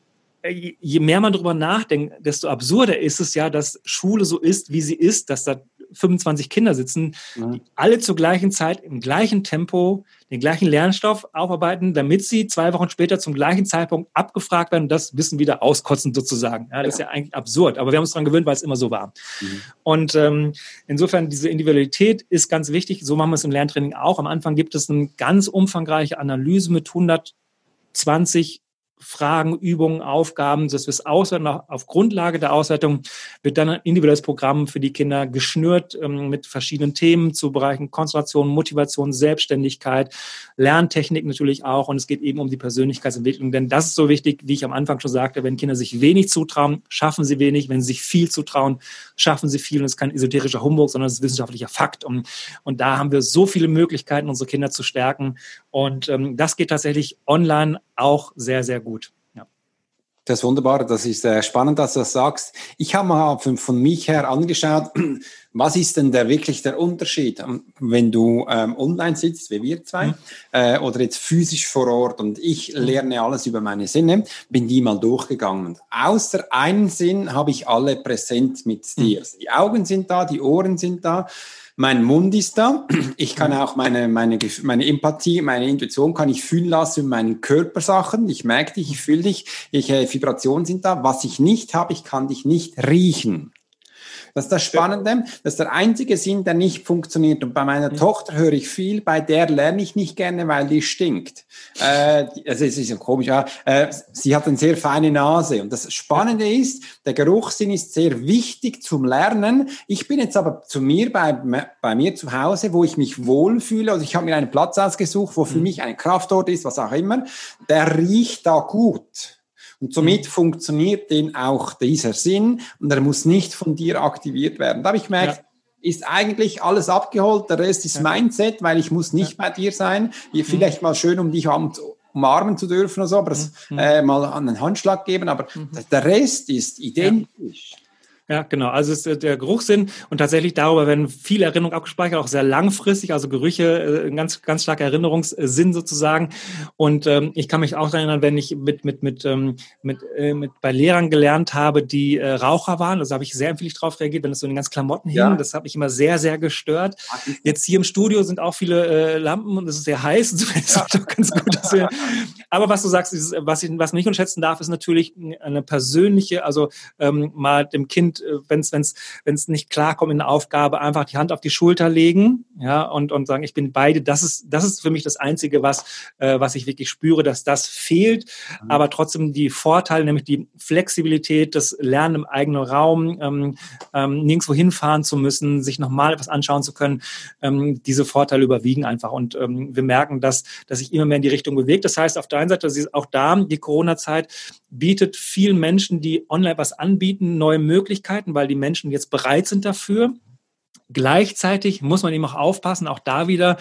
je mehr man darüber nachdenkt, desto absurder ist es ja, dass Schule so ist, wie sie ist, dass da 25 Kinder sitzen, mhm. die alle zur gleichen Zeit im gleichen Tempo den gleichen Lernstoff aufarbeiten, damit sie zwei Wochen später zum gleichen Zeitpunkt abgefragt werden und das Wissen wieder auskotzen sozusagen. Ja, das ist ja eigentlich absurd, aber wir haben uns daran gewöhnt, weil es immer so war. Mhm. Und ähm, insofern diese Individualität ist ganz wichtig. So machen wir es im Lerntraining auch. Am Anfang gibt es eine ganz umfangreiche Analyse mit 120 Fragen, Übungen, Aufgaben, dass wir es. Auf Grundlage der Auswertung wird dann ein individuelles Programm für die Kinder geschnürt ähm, mit verschiedenen Themen zu Bereichen Konzentration, Motivation, Selbstständigkeit, Lerntechnik natürlich auch. Und es geht eben um die Persönlichkeitsentwicklung, denn das ist so wichtig, wie ich am Anfang schon sagte, wenn Kinder sich wenig zutrauen, schaffen sie wenig. Wenn sie sich viel zutrauen, schaffen sie viel. Und es ist kein esoterischer Humbug, sondern es ist wissenschaftlicher Fakt. Und, und da haben wir so viele Möglichkeiten, unsere Kinder zu stärken. Und ähm, das geht tatsächlich online auch sehr, sehr gut. Ja. Das ist wunderbar, das ist äh, spannend, dass du das sagst. Ich habe mal von, von mich her angeschaut, was ist denn der wirklich der Unterschied, ähm, wenn du ähm, online sitzt, wie wir zwei, mhm. äh, oder jetzt physisch vor Ort und ich mhm. lerne alles über meine Sinne, bin die mal durchgegangen. Und außer einen Sinn habe ich alle präsent mit dir. Mhm. Die Augen sind da, die Ohren sind da mein Mund ist da. Ich kann auch meine, meine, meine Empathie, meine Intuition kann ich fühlen lassen in meinen Körpersachen. Ich merke dich, ich fühle dich, ich, äh, Vibrationen sind da. Was ich nicht habe, ich kann dich nicht riechen. Das ist das Spannende. Das ist der einzige Sinn, der nicht funktioniert. Und bei meiner mhm. Tochter höre ich viel, bei der lerne ich nicht gerne, weil die stinkt. Äh, also es ist ja komisch. Äh, sie hat eine sehr feine Nase. Und das Spannende ist, der Geruchssinn ist sehr wichtig zum Lernen. Ich bin jetzt aber zu mir bei, bei mir zu Hause, wo ich mich wohlfühle. Also ich habe mir einen Platz ausgesucht, wo für mhm. mich ein Kraftort ist, was auch immer. Der riecht da gut. Und somit mhm. funktioniert denn auch dieser Sinn und er muss nicht von dir aktiviert werden. Da habe ich gemerkt, ja. ist eigentlich alles abgeholt, der Rest ist ja. Mindset, weil ich muss nicht ja. bei dir sein. Mhm. Vielleicht mal schön, um dich umarmen zu dürfen oder so, aber mhm. äh, mal einen Handschlag geben, aber mhm. der Rest ist identisch. Ja, genau. Also es ist der Geruchssinn und tatsächlich darüber werden viele Erinnerungen abgespeichert, auch sehr langfristig, also Gerüche, äh, ein ganz, ganz starker Erinnerungssinn sozusagen. Und ähm, ich kann mich auch erinnern, wenn ich mit, mit, mit, ähm, mit, äh, mit bei Lehrern gelernt habe, die äh, Raucher waren, also habe ich sehr empfindlich drauf reagiert, wenn es so in den ganzen Klamotten hing. Ja. Das hat mich immer sehr, sehr gestört. Jetzt hier im Studio sind auch viele äh, Lampen und es ist sehr heiß. Und so, ja. doch ganz gut, dass wir, aber was du sagst, ist, was, ich, was man nicht unterschätzen darf, ist natürlich eine persönliche, also ähm, mal dem Kind und wenn es wenn's, wenn's nicht klarkommt in der Aufgabe, einfach die Hand auf die Schulter legen ja, und, und sagen, ich bin beide. Das ist, das ist für mich das Einzige, was, äh, was ich wirklich spüre, dass das fehlt. Mhm. Aber trotzdem die Vorteile, nämlich die Flexibilität, das Lernen im eigenen Raum, ähm, ähm, nirgendwo hinfahren zu müssen, sich nochmal etwas anschauen zu können, ähm, diese Vorteile überwiegen einfach. Und ähm, wir merken, dass, dass sich immer mehr in die Richtung bewegt. Das heißt, auf der einen Seite, dass auch da die Corona-Zeit bietet vielen Menschen, die online was anbieten, neue Möglichkeiten, weil die Menschen jetzt bereit sind dafür. Gleichzeitig muss man eben auch aufpassen, auch da wieder,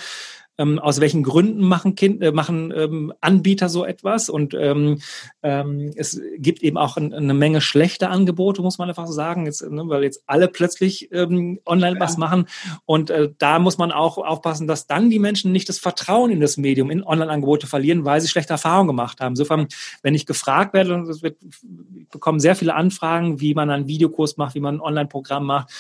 ähm, aus welchen Gründen machen, kind, äh, machen ähm, Anbieter so etwas. Und ähm, ähm, es gibt eben auch ein, eine Menge schlechte Angebote, muss man einfach so sagen, jetzt, ne, weil jetzt alle plötzlich ähm, online ja. was machen. Und äh, da muss man auch aufpassen, dass dann die Menschen nicht das Vertrauen in das Medium, in Online-Angebote verlieren, weil sie schlechte Erfahrungen gemacht haben. Insofern, wenn ich gefragt werde, und es wird, ich bekomme sehr viele Anfragen, wie man einen Videokurs macht, wie man ein Online-Programm macht,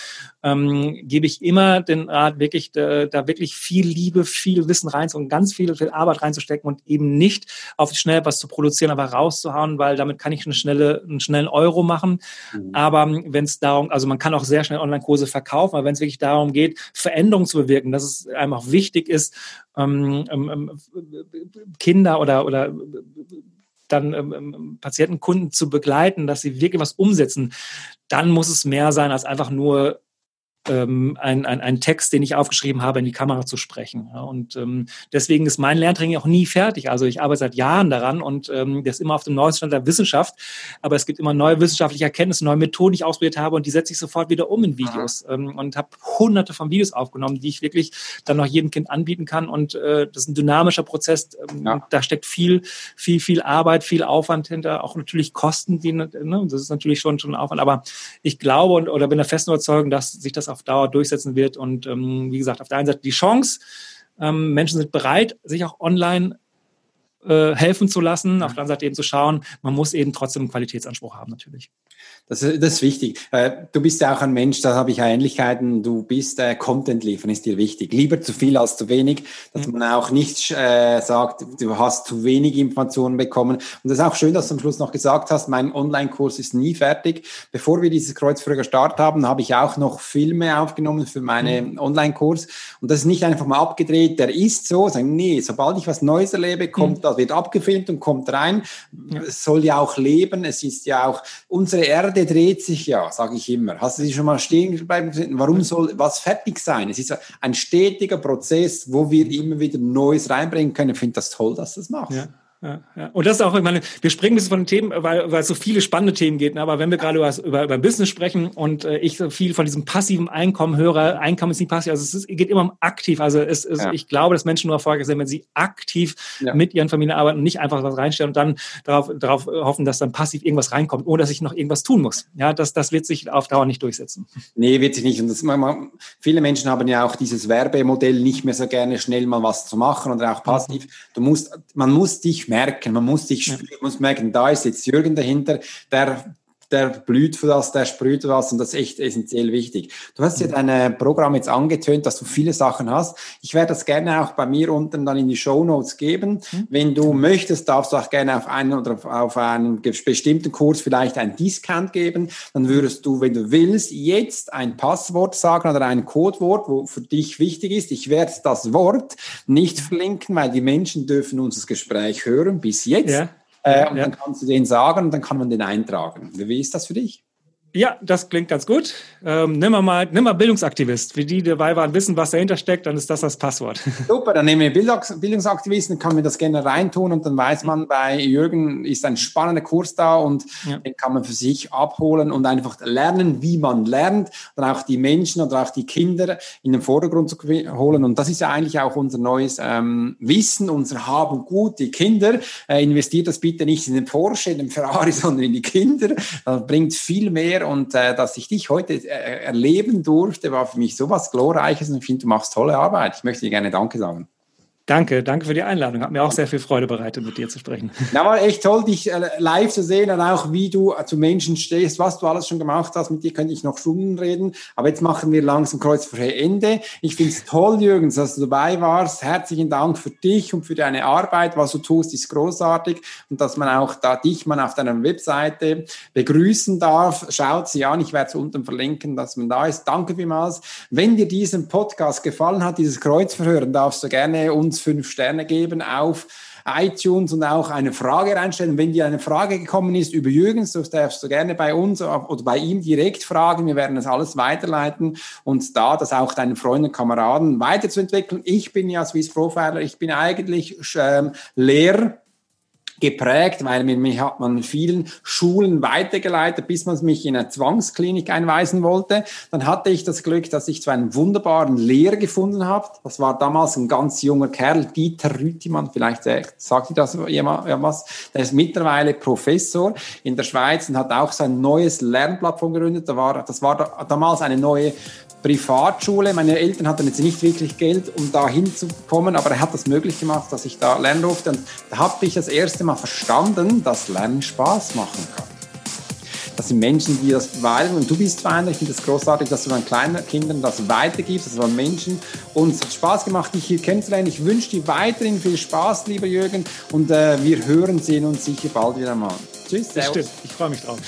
ähm, gebe ich immer den Rat, wirklich da, da wirklich viel Liebe, viel Wissen rein und ganz viel, viel Arbeit reinzustecken und eben nicht auf die Schnelle was zu produzieren, aber rauszuhauen, weil damit kann ich eine schnelle, einen schnellen Euro machen. Mhm. Aber wenn es darum, also man kann auch sehr schnell Online-Kurse verkaufen, aber wenn es wirklich darum geht, Veränderungen zu bewirken, dass es einfach wichtig ist, ähm, ähm, ähm Kinder oder, oder dann ähm, ähm, Patientenkunden zu begleiten, dass sie wirklich was umsetzen, dann muss es mehr sein als einfach nur ähm, einen, einen Text, den ich aufgeschrieben habe, in die Kamera zu sprechen. Ja, und ähm, deswegen ist mein Lerntraining auch nie fertig. Also ich arbeite seit Jahren daran und ähm, das ist immer auf dem neuesten Stand der Wissenschaft. Aber es gibt immer neue wissenschaftliche Erkenntnisse, neue Methoden, die ich ausprobiert habe und die setze ich sofort wieder um in Videos ähm, und habe hunderte von Videos aufgenommen, die ich wirklich dann noch jedem Kind anbieten kann. Und äh, das ist ein dynamischer Prozess. Ähm, ja. Da steckt viel, viel, viel Arbeit, viel Aufwand hinter, auch natürlich Kosten, die, ne, das ist natürlich schon, schon Aufwand. Aber ich glaube und, oder bin der festen Überzeugung, dass sich das auf Dauer durchsetzen wird. Und ähm, wie gesagt, auf der einen Seite die Chance, ähm, Menschen sind bereit, sich auch online äh, helfen zu lassen. Auf der anderen Seite eben zu schauen, man muss eben trotzdem einen Qualitätsanspruch haben natürlich. Das, ist, das ist wichtig. Äh, du bist ja auch ein Mensch, da habe ich ja Ähnlichkeiten. Du bist äh, Content liefern, ist dir wichtig. Lieber zu viel als zu wenig, dass man auch nicht äh, sagt, du hast zu wenig Informationen bekommen. Und das ist auch schön, dass du am Schluss noch gesagt hast, mein Online-Kurs ist nie fertig. Bevor wir dieses Kreuzfröger gestartet haben, habe ich auch noch Filme aufgenommen für meinen mhm. Online-Kurs. Und das ist nicht einfach mal abgedreht, der ist so, sagen, nee, sobald ich was Neues erlebe, kommt, mhm. das wird abgefilmt und kommt rein. Es soll ja auch leben. Es ist ja auch unsere Erde Erde dreht sich ja, sage ich immer. Hast du dich schon mal stehen geblieben? Warum soll was fertig sein? Es ist ein stetiger Prozess, wo wir immer wieder Neues reinbringen können. Ich finde das toll, dass du das machst. Ja. Ja, ja. Und das ist auch, ich meine, wir springen ein bisschen von den Themen, weil, weil es so viele spannende Themen geht. Ne? Aber wenn wir gerade über, über, über Business sprechen und äh, ich so viel von diesem passiven Einkommen höre, Einkommen ist nicht passiv, also es ist, geht immer um aktiv. Also es, es, ja. ich glaube, dass Menschen nur erfolgreich sind, wenn sie aktiv mit ihren Familien arbeiten und nicht einfach was reinstellen und dann darauf, darauf hoffen, dass dann passiv irgendwas reinkommt, ohne dass ich noch irgendwas tun muss. Ja, das, das wird sich auf Dauer nicht durchsetzen. Nee, wird sich nicht. Und das, man, viele Menschen haben ja auch dieses Werbemodell nicht mehr so gerne, schnell mal was zu machen oder auch passiv. Du musst, man muss dich merken. Man muss sich ja. muss merken, da ist jetzt Jürgen dahinter, der der blüht für das, der sprüht für das und das ist echt essentiell wichtig. Du hast ja mhm. dein Programm jetzt angetönt, dass du viele Sachen hast. Ich werde das gerne auch bei mir unten dann in die Show Notes geben. Mhm. Wenn du möchtest, darfst du auch gerne auf einen oder auf einen bestimmten Kurs vielleicht einen Discount geben. Dann würdest du, wenn du willst, jetzt ein Passwort sagen oder ein Codewort, wo für dich wichtig ist. Ich werde das Wort nicht verlinken, weil die Menschen dürfen unser Gespräch hören bis jetzt. Ja. Äh, und dann kannst du den sagen und dann kann man den eintragen. Wie ist das für dich? Ja, das klingt ganz gut. Ähm, nimm, mal, nimm mal Bildungsaktivist. Wie die dabei waren, wissen, was dahinter steckt, dann ist das das Passwort. Super, dann nehmen wir Bildungsaktivisten, kann man das gerne reintun und dann weiß man, bei Jürgen ist ein spannender Kurs da und ja. den kann man für sich abholen und einfach lernen, wie man lernt, dann auch die Menschen oder auch die Kinder in den Vordergrund zu holen. Und das ist ja eigentlich auch unser neues ähm, Wissen, unser Haben gut. Die Kinder, äh, investiert das bitte nicht in den Porsche, in den Ferrari, sondern in die Kinder. Das bringt viel mehr und äh, dass ich dich heute äh, erleben durfte, war für mich so was Glorreiches und ich finde, du machst tolle Arbeit. Ich möchte dir gerne Danke sagen. Danke, danke für die Einladung. Hat mir auch sehr viel Freude bereitet, mit dir zu sprechen. Ja, war echt toll, dich äh, live zu sehen und auch wie du äh, zu Menschen stehst, was du alles schon gemacht hast. Mit dir könnte ich noch Stunden reden. Aber jetzt machen wir langsam Kreuz für Ende. Ich finde es toll, Jürgen, dass du dabei warst. Herzlichen Dank für dich und für deine Arbeit. Was du tust, ist großartig. Und dass man auch da dich man auf deiner Webseite begrüßen darf. Schaut sie an. Ich werde es unten verlinken, dass man da ist. Danke vielmals. Wenn dir diesen Podcast gefallen hat, dieses Kreuzverhören, darfst du gerne uns uns fünf Sterne geben auf iTunes und auch eine Frage reinstellen. Wenn dir eine Frage gekommen ist über Jürgens, so darfst du gerne bei uns oder bei ihm direkt fragen. Wir werden das alles weiterleiten und da das auch deinen Freunden, Kameraden weiterzuentwickeln. Ich bin ja Swiss Profiler, ich bin eigentlich ähm, Lehr geprägt, weil mich hat man vielen Schulen weitergeleitet, bis man mich in eine Zwangsklinik einweisen wollte. Dann hatte ich das Glück, dass ich zu einem wunderbaren Lehrer gefunden habe. Das war damals ein ganz junger Kerl, Dieter Rüttimann, vielleicht sagt ihr das jemand. Der ist mittlerweile Professor in der Schweiz und hat auch sein neues Lernplattform gegründet. Da war, das war damals eine neue Privatschule. Meine Eltern hatten jetzt nicht wirklich Geld, um da hinzukommen, aber er hat das möglich gemacht, dass ich da lernen durfte. Und da habe ich das erste Mal verstanden, dass Lernen Spaß machen kann. Das sind Menschen, die das weiter und du bist einer. Ich finde es das großartig, dass du deinen kleinen Kindern das weitergibst, dass du an Menschen und es hat Spaß gemacht, dich hier kennenzulernen. Ich wünsche dir weiterhin viel Spaß, lieber Jürgen, und äh, wir hören, sehen uns sicher bald wieder mal. Tschüss. Das stimmt. Ich freue mich drauf.